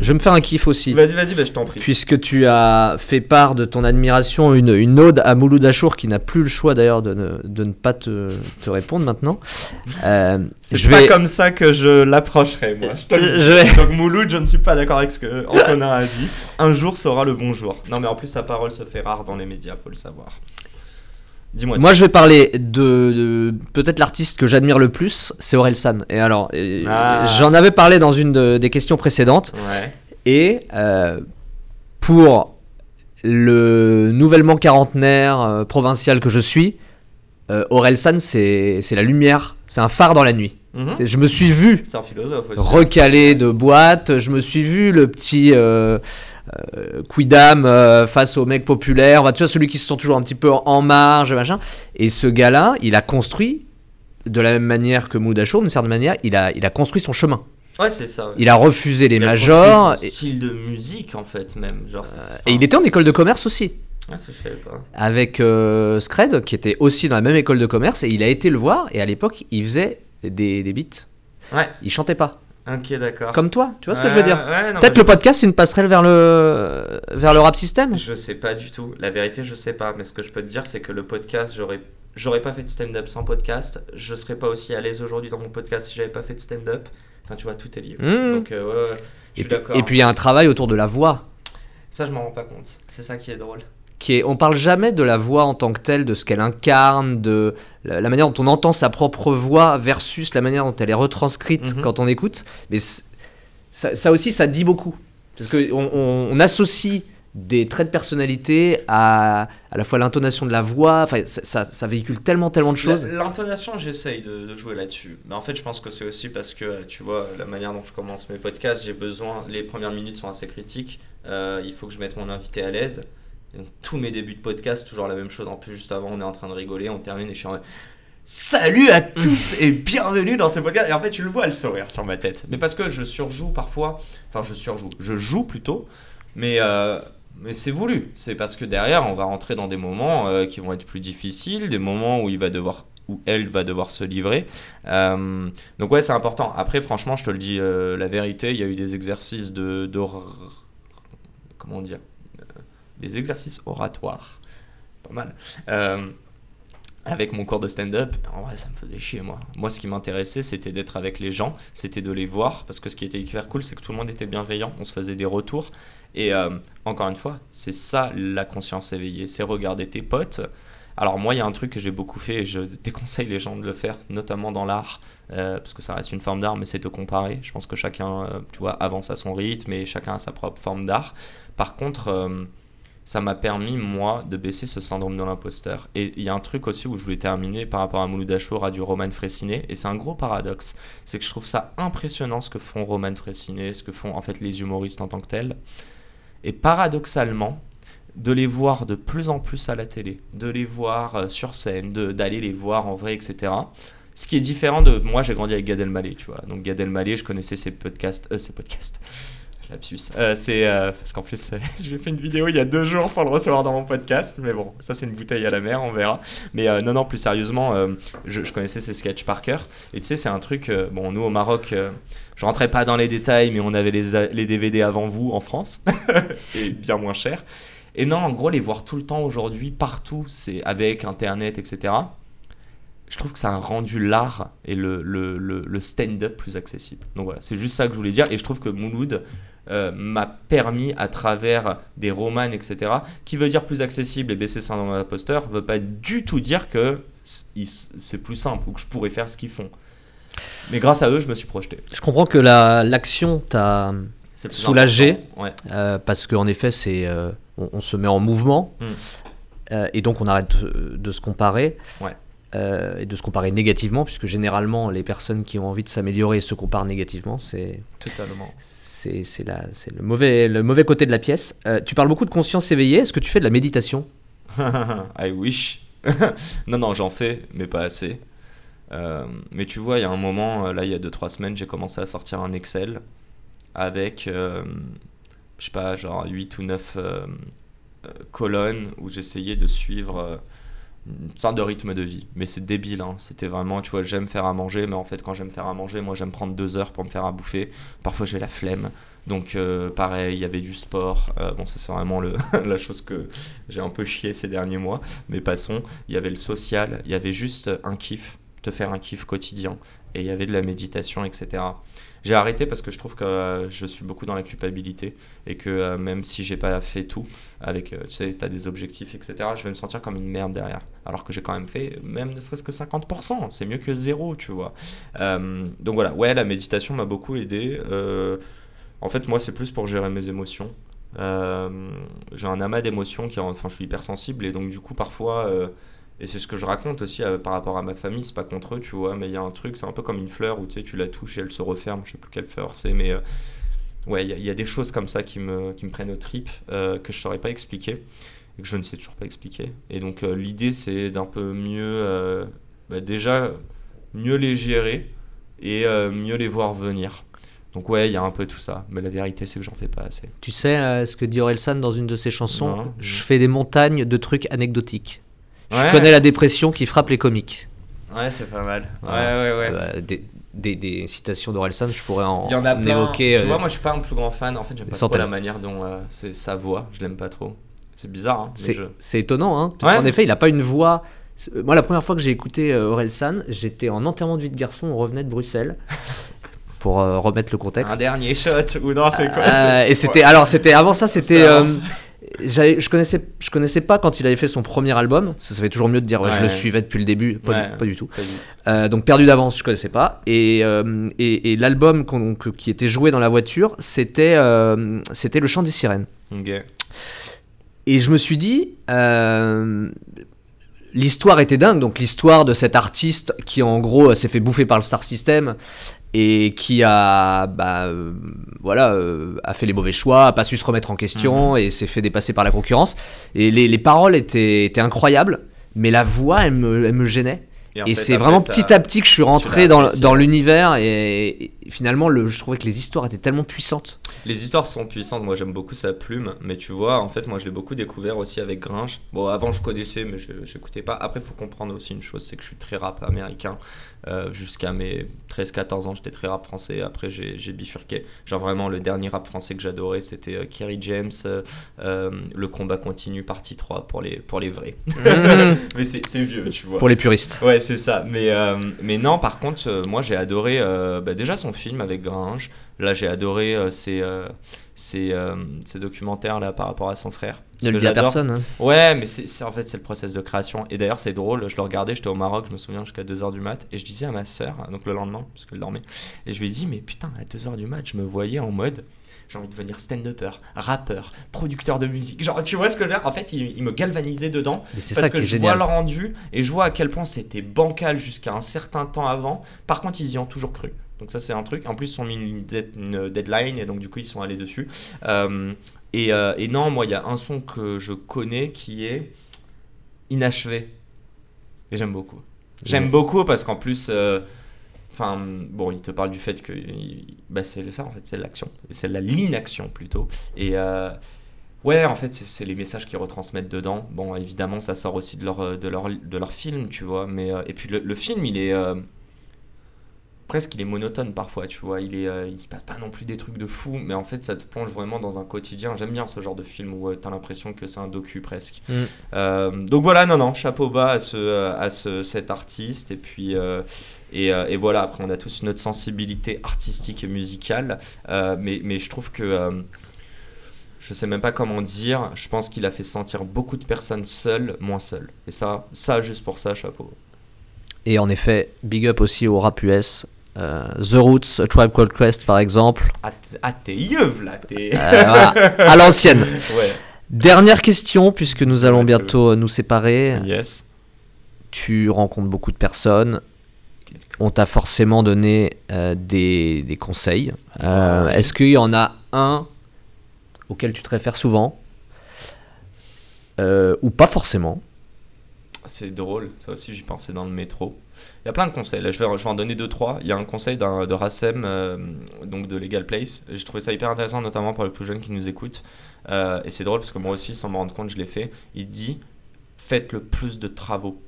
Je vais me faire un kiff aussi. Vas-y vas-y, bah, je t'en prie. Puisque tu as fait part de ton admiration, une, une ode à Mouloud Achour qui n'a plus le choix d'ailleurs de ne, de ne pas te, te répondre maintenant. Euh, C'est pas vais, comme ça que je l'approcherai, moi. Je te le dis. Je vais- Donc Mouloud, je ne suis pas d'accord avec ce que Antonin a dit. Un jour sera le bon jour. Non, mais en plus, sa parole se fait rare dans les médias, faut le savoir. Dis-moi. Moi, je vais parler de, de- peut-être l'artiste que j'admire le plus, c'est Orelsan. Et alors, euh, Ah. j'en avais parlé dans une de- des questions précédentes. Ouais. Et euh, pour le nouvellement quarantenaire euh, provincial que je suis, euh, Orelsan, c'est c'est la lumière, c'est un phare dans la nuit. Mhm. Je me suis vu un philosophe aussi. recalé de boîte, je me suis vu le petit euh, euh, quidam euh, face au mec populaire, enfin, tu vois, celui qui se sent toujours un petit peu en, marge, machin. Et ce gars-là, il a construit, de la même manière que Moudachot, d'une certaine manière, il a, il a construit son chemin. Ouais, c'est ça. ouais. Il a refusé les Il a majors. Et, son style de musique, en fait, même. Genre, c'est- et il était en école de commerce aussi. Ah, ça, je savais pas. avec euh, Scred, qui était aussi dans la même école de commerce, et il a été le voir, et à l'époque, il faisait des, des beats. Ouais, Il chantait pas. ok, d'accord. Comme toi, tu vois ce que je veux dire Ouais, Peut-être mais le podcast, c'est une passerelle vers le, vers le rap système Je sais pas du tout. La vérité, je sais pas. Mais ce que je peux te dire, c'est que le podcast, j'aurais, j'aurais pas fait de stand-up sans podcast. Je serais pas aussi à l'aise aujourd'hui dans mon podcast si j'avais pas fait de stand-up. Enfin, tu vois, tout est lié. Mmh. Donc, euh, ouais, ouais, je et suis puis, d'accord. et puis il y a un travail autour de la voix. Ça, je m'en rends pas compte. C'est ça qui est drôle. Qui est, on parle jamais de la voix en tant que telle, de ce qu'elle incarne, de la, la manière dont on entend sa propre voix versus la manière dont elle est retranscrite Mhm. quand on écoute. Mais ça, ça aussi, ça dit beaucoup. Parce qu'on on, on associe des traits de personnalité à, à la fois l'intonation de la voix, enfin, ça, ça- ça véhicule tellement, tellement de choses. L'intonation, j'essaye de, de jouer là-dessus. Mais en fait, je pense que c'est aussi parce que, tu vois, la manière dont je commence mes podcasts, j'ai besoin. Les premières minutes sont assez critiques. Euh, il faut que je mette mon invité à l'aise. Donc, tous mes débuts de podcast, toujours la même chose. En plus, juste avant, on est en train de rigoler, on termine et je suis en Salut à tous et bienvenue dans ce podcast. Et en fait, tu le vois le sourire sur ma tête. Mais parce que je surjoue parfois. Enfin, je surjoue. Je joue plutôt. Mais, euh, mais c'est voulu. C'est parce que derrière, on va rentrer dans des moments euh, qui vont être plus difficiles, des moments où il va devoir où elle va devoir se livrer. Euh, donc ouais, c'est important. Après, franchement, je te le dis, la vérité, il y a eu des exercices de, de comment dire, des exercices oratoires, pas mal. Euh, avec mon cours de stand-up, en vrai, ça me faisait chier, moi. Moi, ce qui m'intéressait, c'était d'être avec les gens, c'était de les voir, parce que ce qui était hyper cool, c'est que tout le monde était bienveillant, on se faisait des retours. Et euh, encore une fois, c'est ça la conscience éveillée, c'est regarder tes potes. Alors moi, il y a un truc que j'ai beaucoup fait, et je déconseille les gens de le faire, notamment dans l'art, euh, parce que ça reste une forme d'art, mais c'est de comparer. Je pense que chacun, tu vois, avance à son rythme, et chacun a sa propre forme d'art. Par contre, ça m'a permis, moi, de baisser ce syndrome de l'imposteur. Et il y a un truc aussi où je voulais terminer par rapport à Mouloud Achour, à du Roman Fressinet, et c'est un gros paradoxe. C'est que je trouve ça impressionnant ce que font Roman Fressinet, ce que font en fait les humoristes en tant que tels. Et paradoxalement, de les voir de plus en plus à la télé, de les voir euh, sur scène, d'aller les voir en vrai, etc. Ce qui est différent de moi, j'ai grandi avec Gad Elmaleh, tu vois. Donc Gad Elmaleh, je connaissais ses podcasts, euh, ses podcasts. Lapsus. Euh, c'est euh, parce qu'en plus, euh, j'ai fait une vidéo il y a deux jours pour le recevoir dans mon podcast, mais bon, ça c'est une bouteille à la mer, on verra. Mais euh, non, non, plus sérieusement, je, connaissais ses sketchs par cœur. Et tu sais, c'est un truc. bon, nous au Maroc, je rentrais pas dans les détails, mais on avait les, DVD avant vous en France et bien moins cher. Et non, en gros, les voir tout le temps aujourd'hui, partout, c'est avec Internet, etc. Je trouve que ça a rendu l'art et le, le stand-up plus accessible. Donc voilà, c'est juste ça que je voulais dire. Et je trouve que Mouloud, euh, m'a permis à travers des romans, etc. Qui veut dire plus accessible et baisser syndrome d'imposteur veut pas du tout dire que c'est plus simple ou que je pourrais faire ce qu'ils font. Mais grâce à eux, je me suis projeté. Je comprends que l'action t'a soulagé ouais. euh, parce qu'en effet, c'est euh, on, se met en mouvement Hmm. euh, et donc on arrête de, de se comparer. Ouais. et de se comparer négativement, puisque généralement les personnes qui ont envie de s'améliorer se comparent négativement, c'est Totalement. C'est le mauvais le mauvais côté de la pièce. Euh, tu parles beaucoup de conscience éveillée. Est-ce que tu fais de la méditation? I wish. non, non, j'en fais, mais pas assez. Euh, mais tu vois, il y a un moment, euh, là, il y a 2-3 semaines, j'ai commencé à sortir un Excel avec, euh, je sais pas, genre 8 ou 9 euh, euh, colonnes où j'essayais de suivre une de rythme de vie. Mais c'est débile, hein. C'était vraiment, tu vois, j'aime faire à manger, mais en fait, quand j'aime faire à manger, moi, j'aime prendre deux heures pour me faire à bouffer. Parfois, j'ai la flemme. Donc, euh, pareil, il y avait du sport. Euh, bon, ça, c'est vraiment le, la chose que j'ai un peu chié ces derniers mois. Mais passons. Il y avait le social, il y avait juste un kiff, te faire un kiff quotidien. Et il y avait de la méditation, etc. J'ai arrêté parce que je trouve que euh, je suis beaucoup dans la culpabilité et que euh, même si j'ai pas fait tout, avec, euh, tu sais, tu as des objectifs, etc., je vais me sentir comme une merde derrière. Alors que j'ai quand même fait, même ne serait-ce que 50%, c'est mieux que zéro, tu vois. Donc voilà, ouais, la méditation m'a beaucoup aidé. En fait, moi, c'est plus pour gérer mes émotions. J'ai un amas d'émotions qui, enfin, je suis hypersensible et donc du coup, parfois, et c'est ce que je raconte aussi euh, par rapport à ma famille, c'est pas contre eux, tu vois, mais il y a un truc, c'est un peu comme une fleur où tu sais, tu la touches et elle se referme, je sais plus quelle fleur c'est, mais euh, ouais, il y, a- il y a des choses comme ça qui me, qui me prennent aux tripes, euh, que je saurais pas expliquer et que je ne sais toujours pas expliquer. Et donc euh, l'idée, c'est d'un peu mieux, bah, déjà, mieux les gérer et mieux les voir venir. Donc ouais, il y a un peu tout ça, mais la vérité, c'est que j'en fais pas assez. Tu sais ce que dit Orelsan dans une de ses chansons Non. Je fais des montagnes de trucs anecdotiques. Je Ouais. connais la dépression qui frappe les comiques. Ouais, c'est pas mal. Voilà. Euh, des, des- des citations d'Orelsan, je pourrais en, Il y en a plein. évoquer. Tu euh, vois, moi je suis pas un plus grand fan. En fait, j'aime pas trop la manière dont euh, c'est sa voix. Je l'aime pas trop. C'est bizarre, hein. C'est je- étonnant, hein, parce Ouais. qu'en effet, il n'a pas une voix. Moi, la première fois que j'ai écouté euh, Orelsan, j'étais en enterrement de vie de garçon, on revenait de Bruxelles, pour remettre le contexte. Un dernier shot ou non, c'est quoi et c'était Ouais. alors c'était avant ça c'était Je connaissais je connaissais pas quand il avait fait son premier album. Ça, ça fait toujours mieux de dire ouais, je le suivais depuis le début pas, Ouais. du, pas du tout. Pas du- Euh, donc perdu d'avance je connaissais pas. Et euh, et, et l'album qui était joué dans la voiture c'était euh, c'était le chant des sirènes. Et je me suis dit, l'histoire était dingue. Donc l'histoire de cet artiste qui en gros s'est fait bouffer par le Star System et qui a, bah, euh, voilà, euh, a fait les mauvais choix, a pas su se remettre en question et s'est fait dépasser par la concurrence. Et les, les paroles étaient, étaient incroyables, mais la voix, elle me, elle me gênait. Et c'est vraiment petit à petit que je suis rentré dans, l'univers et, et finalement le, je trouvais que les histoires étaient tellement puissantes. Les histoires sont puissantes, moi j'aime beaucoup sa plume, mais tu vois, en fait, moi je l'ai beaucoup découvert aussi avec Grinch. Bon, avant je connaissais, mais je j'écoutais pas. Après, faut comprendre aussi une chose, c'est que je suis très rap américain. Euh, Jusqu'à mes 13-14 ans, j'étais très rap français. Après, j'ai bifurqué. Genre vraiment, le dernier rap français que j'adorais, c'était euh, Kerry James, euh, Le combat continue, partie 3 pour les, pour les vrais. mais c'est vieux, tu vois. Pour les puristes. Ouais, c'est ça. Mais, mais non, par contre, moi j'ai adoré bah, déjà son film avec Gringe. Là, j'ai adoré ses, ses, ses documentaires là par rapport à son frère. Ne le dis à personne. hein. Ouais, mais c'est en fait c'est le process de création. Et d'ailleurs, c'est drôle, je le regardais, j'étais au Maroc, je me souviens, jusqu'à 2h du mat. Et je disais à ma sœur, donc le lendemain, parce qu'elle dormait, et je lui ai dit, mais putain, à 2h du mat, je me voyais en mode. J'ai envie de devenir stand-upper, rappeur, producteur de musique. Genre, tu vois ce que je veux dire? En fait, il, il me galvanisait dedans. Mais c'est Parce ça que qui est je vois le rendu et je vois à quel point c'était bancal jusqu'à un certain temps avant. Par contre, ils y ont toujours cru. Donc ça, c'est un truc. En plus, ils ont mis une deadline et donc du coup, ils sont allés dessus. Euh, et, euh, et non, moi, il y a un son que je connais qui est inachevé. Et j'aime beaucoup. J'aime Ouais. beaucoup parce qu'en plus... euh, Enfin, bon, il te parle du fait que bah, c'est ça en fait, c'est l'action, c'est la l'inaction plutôt. Et euh, ouais, en fait, c'est- c'est les messages qu'ils retransmettent dedans. Bon, évidemment, ça sort aussi de leur de leur de leur film, tu vois. Mais euh, et puis le, le film, il est euh, presque il est monotone parfois, tu vois. Il est, euh, il se passe pas non plus des trucs de fou, mais en fait ça te plonge vraiment dans un quotidien. J'aime bien ce genre de film où tu t'as l'impression que c'est un docu presque. Mm. Euh, donc voilà, non, non, chapeau bas à, ce, à ce, cet artiste. Et puis, euh, et, euh, et voilà, après on a tous notre sensibilité artistique et musicale, euh, mais, mais je trouve que euh, je sais même pas comment dire. Je pense qu'il a fait sentir beaucoup de personnes seules, moins seules. Et ça, ça juste pour ça, chapeau. Et en effet, big up aussi au rap US. Euh, The Roots, A Tribe Called Quest par exemple. Ah, t- ah, t'es yeuve là, t'es. Euh, voilà, à l'ancienne. ouais. Dernière question, puisque nous allons bientôt euh, nous séparer. Yes. Tu rencontres beaucoup de personnes. On t'a forcément donné euh, des, des conseils. Est-ce qu'il y en a un auquel tu te réfères souvent? Ou pas forcément C'est drôle, ça aussi j'y pensais dans le métro. Il y a plein de conseils, là je vais, je vais en donner deux trois. Il y a un conseil de Rassem, euh, donc de Legal Place. J'ai trouvé ça hyper intéressant, notamment pour les plus jeunes qui nous écoutent. Euh, et c'est drôle parce que moi aussi, sans me rendre compte, je l'ai fait. Il dit faites le plus de travaux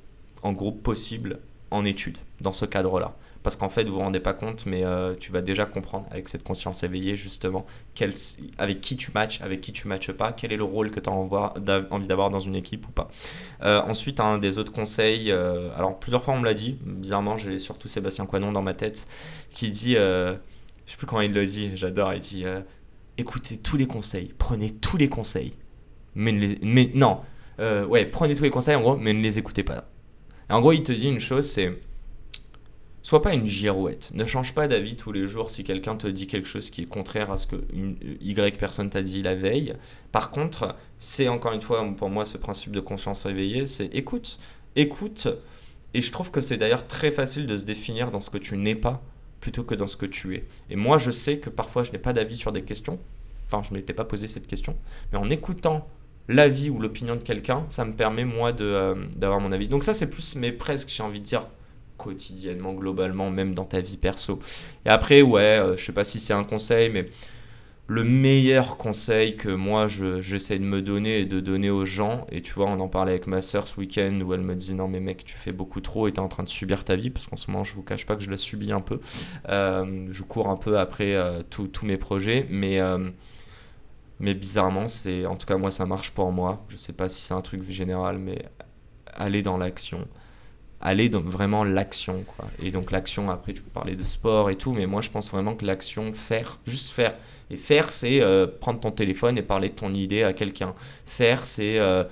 en groupe possible en études, dans ce cadre-là. Parce qu'en fait, vous vous rendez pas compte, mais euh, tu vas déjà comprendre avec cette conscience éveillée, justement, avec qui tu matches, avec qui tu matches pas, quel est le rôle que tu as envie d'avoir dans une équipe ou pas. Euh, ensuite, un des autres conseils, euh, alors plusieurs fois on me l'a dit, bizarrement j'ai surtout Sébastien Coinon dans ma tête, qui dit, je sais plus comment il le dit, j'adore, il dit, écoutez tous les conseils, prenez tous les conseils, mais, non, ouais, prenez tous les conseils en gros, mais ne les écoutez pas. Et en gros, il te dit une chose, c'est, sois pas une girouette, ne change pas d'avis tous les jours si quelqu'un te dit quelque chose qui est contraire à ce que une, Y personne t'a dit la veille. Par contre, c'est encore une fois pour moi ce principe de conscience éveillée, c'est écoute, écoute, et je trouve que c'est d'ailleurs très facile de se définir dans ce que tu n'es pas plutôt que dans ce que tu es. Et moi je sais que parfois je n'ai pas d'avis sur des questions, enfin je ne m'étais pas posé cette question, mais en écoutant l'avis ou l'opinion de quelqu'un, ça me permet moi euh, d'avoir mon avis. Donc ça c'est plus, mais presque j'ai envie de dire quotidiennement, globalement, même dans ta vie perso. Et après, ouais, euh, je sais pas si c'est un conseil, mais le meilleur conseil que moi je- j'essaie de me donner et de donner aux gens, et tu vois, on en parlait avec ma soeur ce week-end où elle me disait non mais mec tu fais beaucoup trop et t'es en train de subir ta vie, parce qu'en ce moment je vous cache pas que je la subis un peu. Euh, je cours un peu après euh, tous mes projets, mais, mais bizarrement, c'est en tout cas moi ça marche pour moi. Je sais pas si c'est un truc général, mais aller dans l'action aller dans vraiment l'action quoi. Et donc l'action après tu peux parler de sport et tout mais moi je pense vraiment que l'action faire juste faire. Et faire c'est euh, prendre ton téléphone et parler de ton idée à quelqu'un. Faire c'est euh,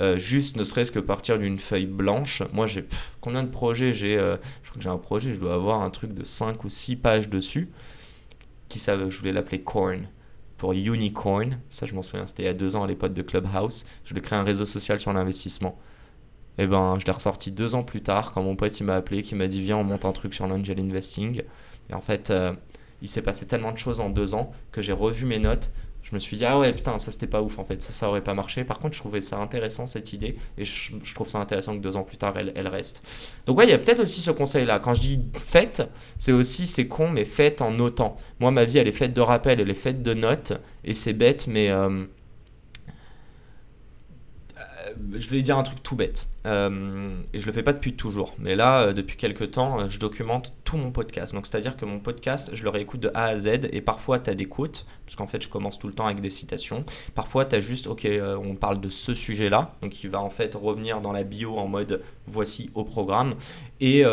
euh, juste ne serait-ce que partir d'une feuille blanche. Moi j'ai combien de projets j'ai je crois que j'ai un projet je dois avoir un truc de 5 ou 6 pages dessus qui savent je voulais l'appeler corn pour unicorn ça je m'en souviens c'était il y a deux ans à l'époque de Clubhouse. Je voulais créer un réseau social sur l'investissement et ben, je l'ai ressorti deux ans plus tard quand mon pote il m'a appelé, qui m'a dit viens on monte un truc sur l'angel investing. Et en fait, euh, il s'est passé tellement de choses en deux ans que j'ai revu mes notes. Je me suis dit ah ouais putain ça c'était pas ouf en fait, ça ça aurait pas marché. Par contre je trouvais ça intéressant cette idée et je, trouve ça intéressant que deux ans plus tard elle, elle reste. Donc ouais il y a peut-être aussi ce conseil là. Quand je dis faites, c'est aussi c'est con mais faites en notant. Moi ma vie elle est faite de rappels, elle est faite de notes et c'est bête mais euh, je vais dire un truc tout bête. Euh, et je le fais pas depuis toujours. Mais là, euh, depuis quelques temps, euh, je documente tout mon podcast. Donc, c'est-à-dire que mon podcast, je le réécoute de A à Z. Et parfois, tu as des quotes. Parce qu'en fait, je commence tout le temps avec des citations. Parfois, tu as juste, ok, euh, on parle de ce sujet-là. Donc, il va en fait revenir dans la bio en mode voici au programme. Et.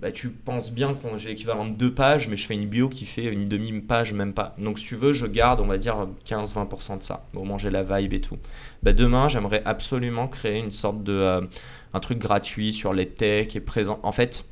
Bah, tu penses bien que j'ai l'équivalent de deux pages, mais je fais une bio qui fait une demi-page, même pas. Donc, si tu veux, je garde, on va dire, 15-20% de ça. Au moins, j'ai la vibe et tout. Bah, demain, j'aimerais absolument créer une sorte de. euh, un truc gratuit sur les techs et présent. En fait,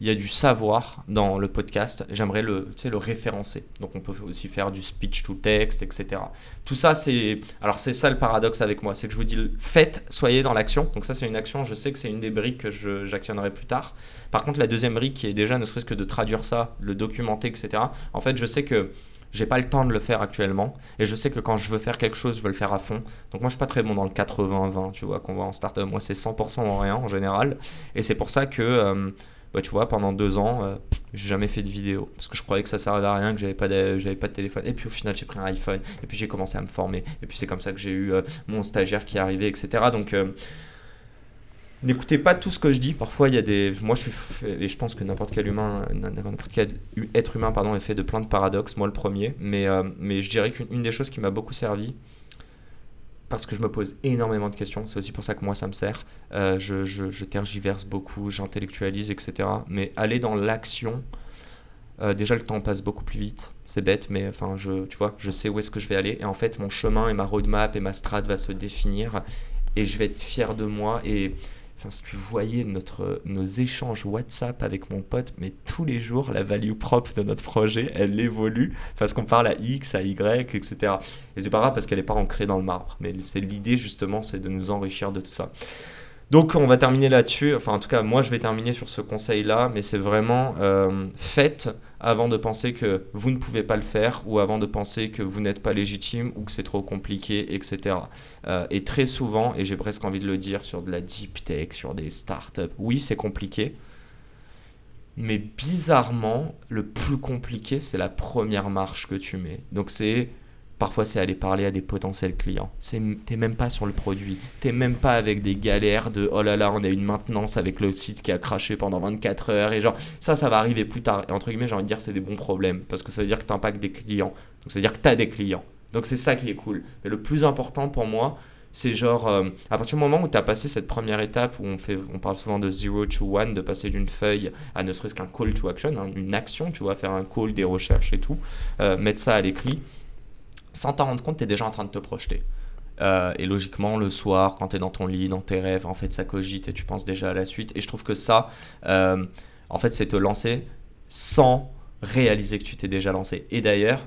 il y a du savoir dans le podcast. J'aimerais le, tu sais, le référencer. Donc, on peut aussi faire du speech to text, etc. Tout ça, c'est. Alors, c'est ça le paradoxe avec moi. C'est que je vous dis, faites, soyez dans l'action. Donc, ça, c'est une action. Je sais que c'est une des briques que j'actionnerai plus tard. Par contre, la deuxième brique qui est déjà, ne serait-ce que de traduire ça, le documenter, etc. En fait, je sais que j'ai pas le temps de le faire actuellement et je sais que quand je veux faire quelque chose, je veux le faire à fond. Donc moi je suis pas très bon dans le 80-20, tu vois, qu'on voit en startup. Moi c'est 100% en rien en général et c'est pour ça que euh, bah, tu vois, pendant deux ans, euh, j'ai jamais fait de vidéo parce que je croyais que ça servait à rien, que j'avais pas de, j'avais pas de téléphone. Et puis au final, j'ai pris un iPhone et puis j'ai commencé à me former. Et puis c'est comme ça que j'ai eu euh, mon stagiaire qui est arrivé, etc. Donc euh, N'écoutez pas tout ce que je dis. Parfois, il y a des. Moi, je suis. Et je pense que n'importe quel humain, n'importe quel être humain, pardon, est fait de plein de paradoxes. Moi, le premier. Mais, mais je dirais qu'une des choses qui m'a beaucoup servi, parce que je me pose énormément de questions. C'est aussi pour ça que moi, ça me sert. Euh, je, tergiverse beaucoup, j'intellectualise, etc. Mais aller dans l'action, euh, déjà, le temps passe beaucoup plus vite. C'est bête, mais enfin, je, tu vois, je sais où est-ce que je vais aller. Et en fait, mon chemin et ma roadmap et ma strat va se définir. Et je vais être fier de moi. Enfin, si tu voyais notre, nos échanges WhatsApp avec mon pote, mais tous les jours, la value propre de notre projet, elle évolue parce qu'on parle à X, à Y, etc. Et c'est pas grave parce qu'elle n'est pas ancrée dans le marbre. Mais c'est l'idée justement, c'est de nous enrichir de tout ça. Donc on va terminer là-dessus. Enfin en tout cas moi je vais terminer sur ce conseil-là, mais c'est vraiment euh, faites avant de penser que vous ne pouvez pas le faire ou avant de penser que vous n'êtes pas légitime ou que c'est trop compliqué, etc. Euh, et très souvent, et j'ai presque envie de le dire sur de la deep tech, sur des startups, oui c'est compliqué, mais bizarrement le plus compliqué c'est la première marche que tu mets. Donc c'est Parfois, c'est aller parler à des potentiels clients. T'es même pas sur le produit. T'es même pas avec des galères de oh là là, on a une maintenance avec le site qui a craché pendant 24 heures. Et genre, ça, ça va arriver plus tard. Et entre guillemets, j'ai envie de dire, c'est des bons problèmes. Parce que ça veut dire que tu impactes des clients. Donc, ça veut dire que tu as des clients. Donc, c'est ça qui est cool. Mais le plus important pour moi, c'est genre, euh, à partir du moment où tu as passé cette première étape où on, fait, on parle souvent de zero to one, de passer d'une feuille à ne serait-ce qu'un call to action, hein, une action, tu vois, faire un call, des recherches et tout, euh, mettre ça à l'écrit sans t'en rendre compte, tu es déjà en train de te projeter. Euh, et logiquement, le soir, quand tu es dans ton lit, dans tes rêves, en fait, ça cogite et tu penses déjà à la suite. Et je trouve que ça, euh, en fait, c'est te lancer sans réaliser que tu t'es déjà lancé. Et d'ailleurs,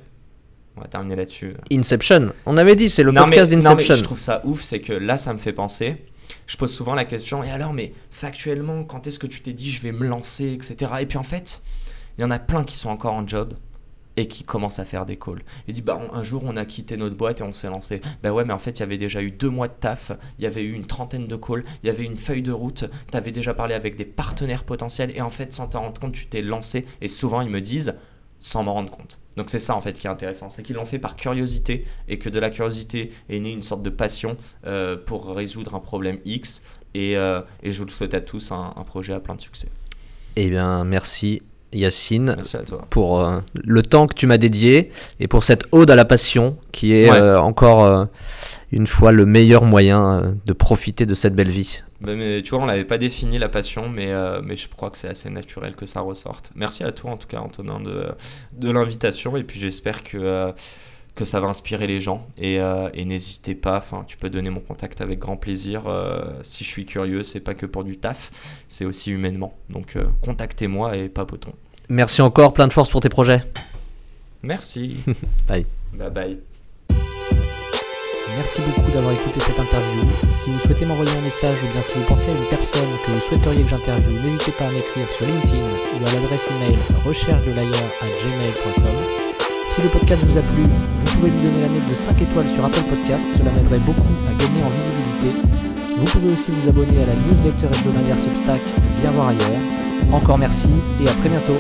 on va terminer là-dessus. Inception, on avait dit, c'est le podcast d'Inception. Je trouve ça ouf, c'est que là, ça me fait penser. Je pose souvent la question, et alors, mais factuellement, quand est-ce que tu t'es dit je vais me lancer, etc. Et puis en fait, il y en a plein qui sont encore en job, et qui commence à faire des calls. Il dit bah un jour on a quitté notre boîte et on s'est lancé. Bah ouais mais en fait il y avait déjà eu deux mois de taf, il y avait eu une trentaine de calls, il y avait une feuille de route, tu avais déjà parlé avec des partenaires potentiels. Et en fait sans t'en rendre compte tu t'es lancé. Et souvent ils me disent sans m'en rendre compte. Donc c'est ça en fait qui est intéressant, c'est qu'ils l'ont fait par curiosité. Et que de la curiosité est née une sorte de passion euh, pour résoudre un problème X. Et, euh, et, je vous le souhaite à tous un, un projet à plein de succès. Eh bien merci Yacine, pour euh, le temps que tu m'as dédié et pour cette ode à la passion qui est euh, encore euh, une fois le meilleur moyen de profiter de cette belle vie. Ben, mais, tu vois, on n'avait pas défini la passion, mais, mais je crois que c'est assez naturel que ça ressorte. Merci à toi en tout cas, Antonin, de, de l'invitation et puis j'espère que que ça va inspirer les gens. Et, euh, n'hésitez pas, enfin, tu peux donner mon contact avec grand plaisir. Euh, si je suis curieux, c'est pas que pour du taf, c'est aussi humainement. Donc euh, contactez-moi et papotons. Merci encore, plein de force pour tes projets. Merci. bye. Bye bye. Merci beaucoup d'avoir écouté cette interview. Si vous souhaitez m'envoyer un message ou bien si vous pensez à une personne que vous souhaiteriez que j'interviewe, n'hésitez pas à m'écrire sur LinkedIn ou à l'adresse email recherche de à gmail.com. Si le podcast vous a plu, vous pouvez lui donner la note de 5 étoiles sur Apple Podcast, cela m'aiderait beaucoup à gagner en visibilité. Vous pouvez aussi vous abonner à la newsletter hebdomadaire Substack Viens voir ailleurs. Encore merci et à très bientôt.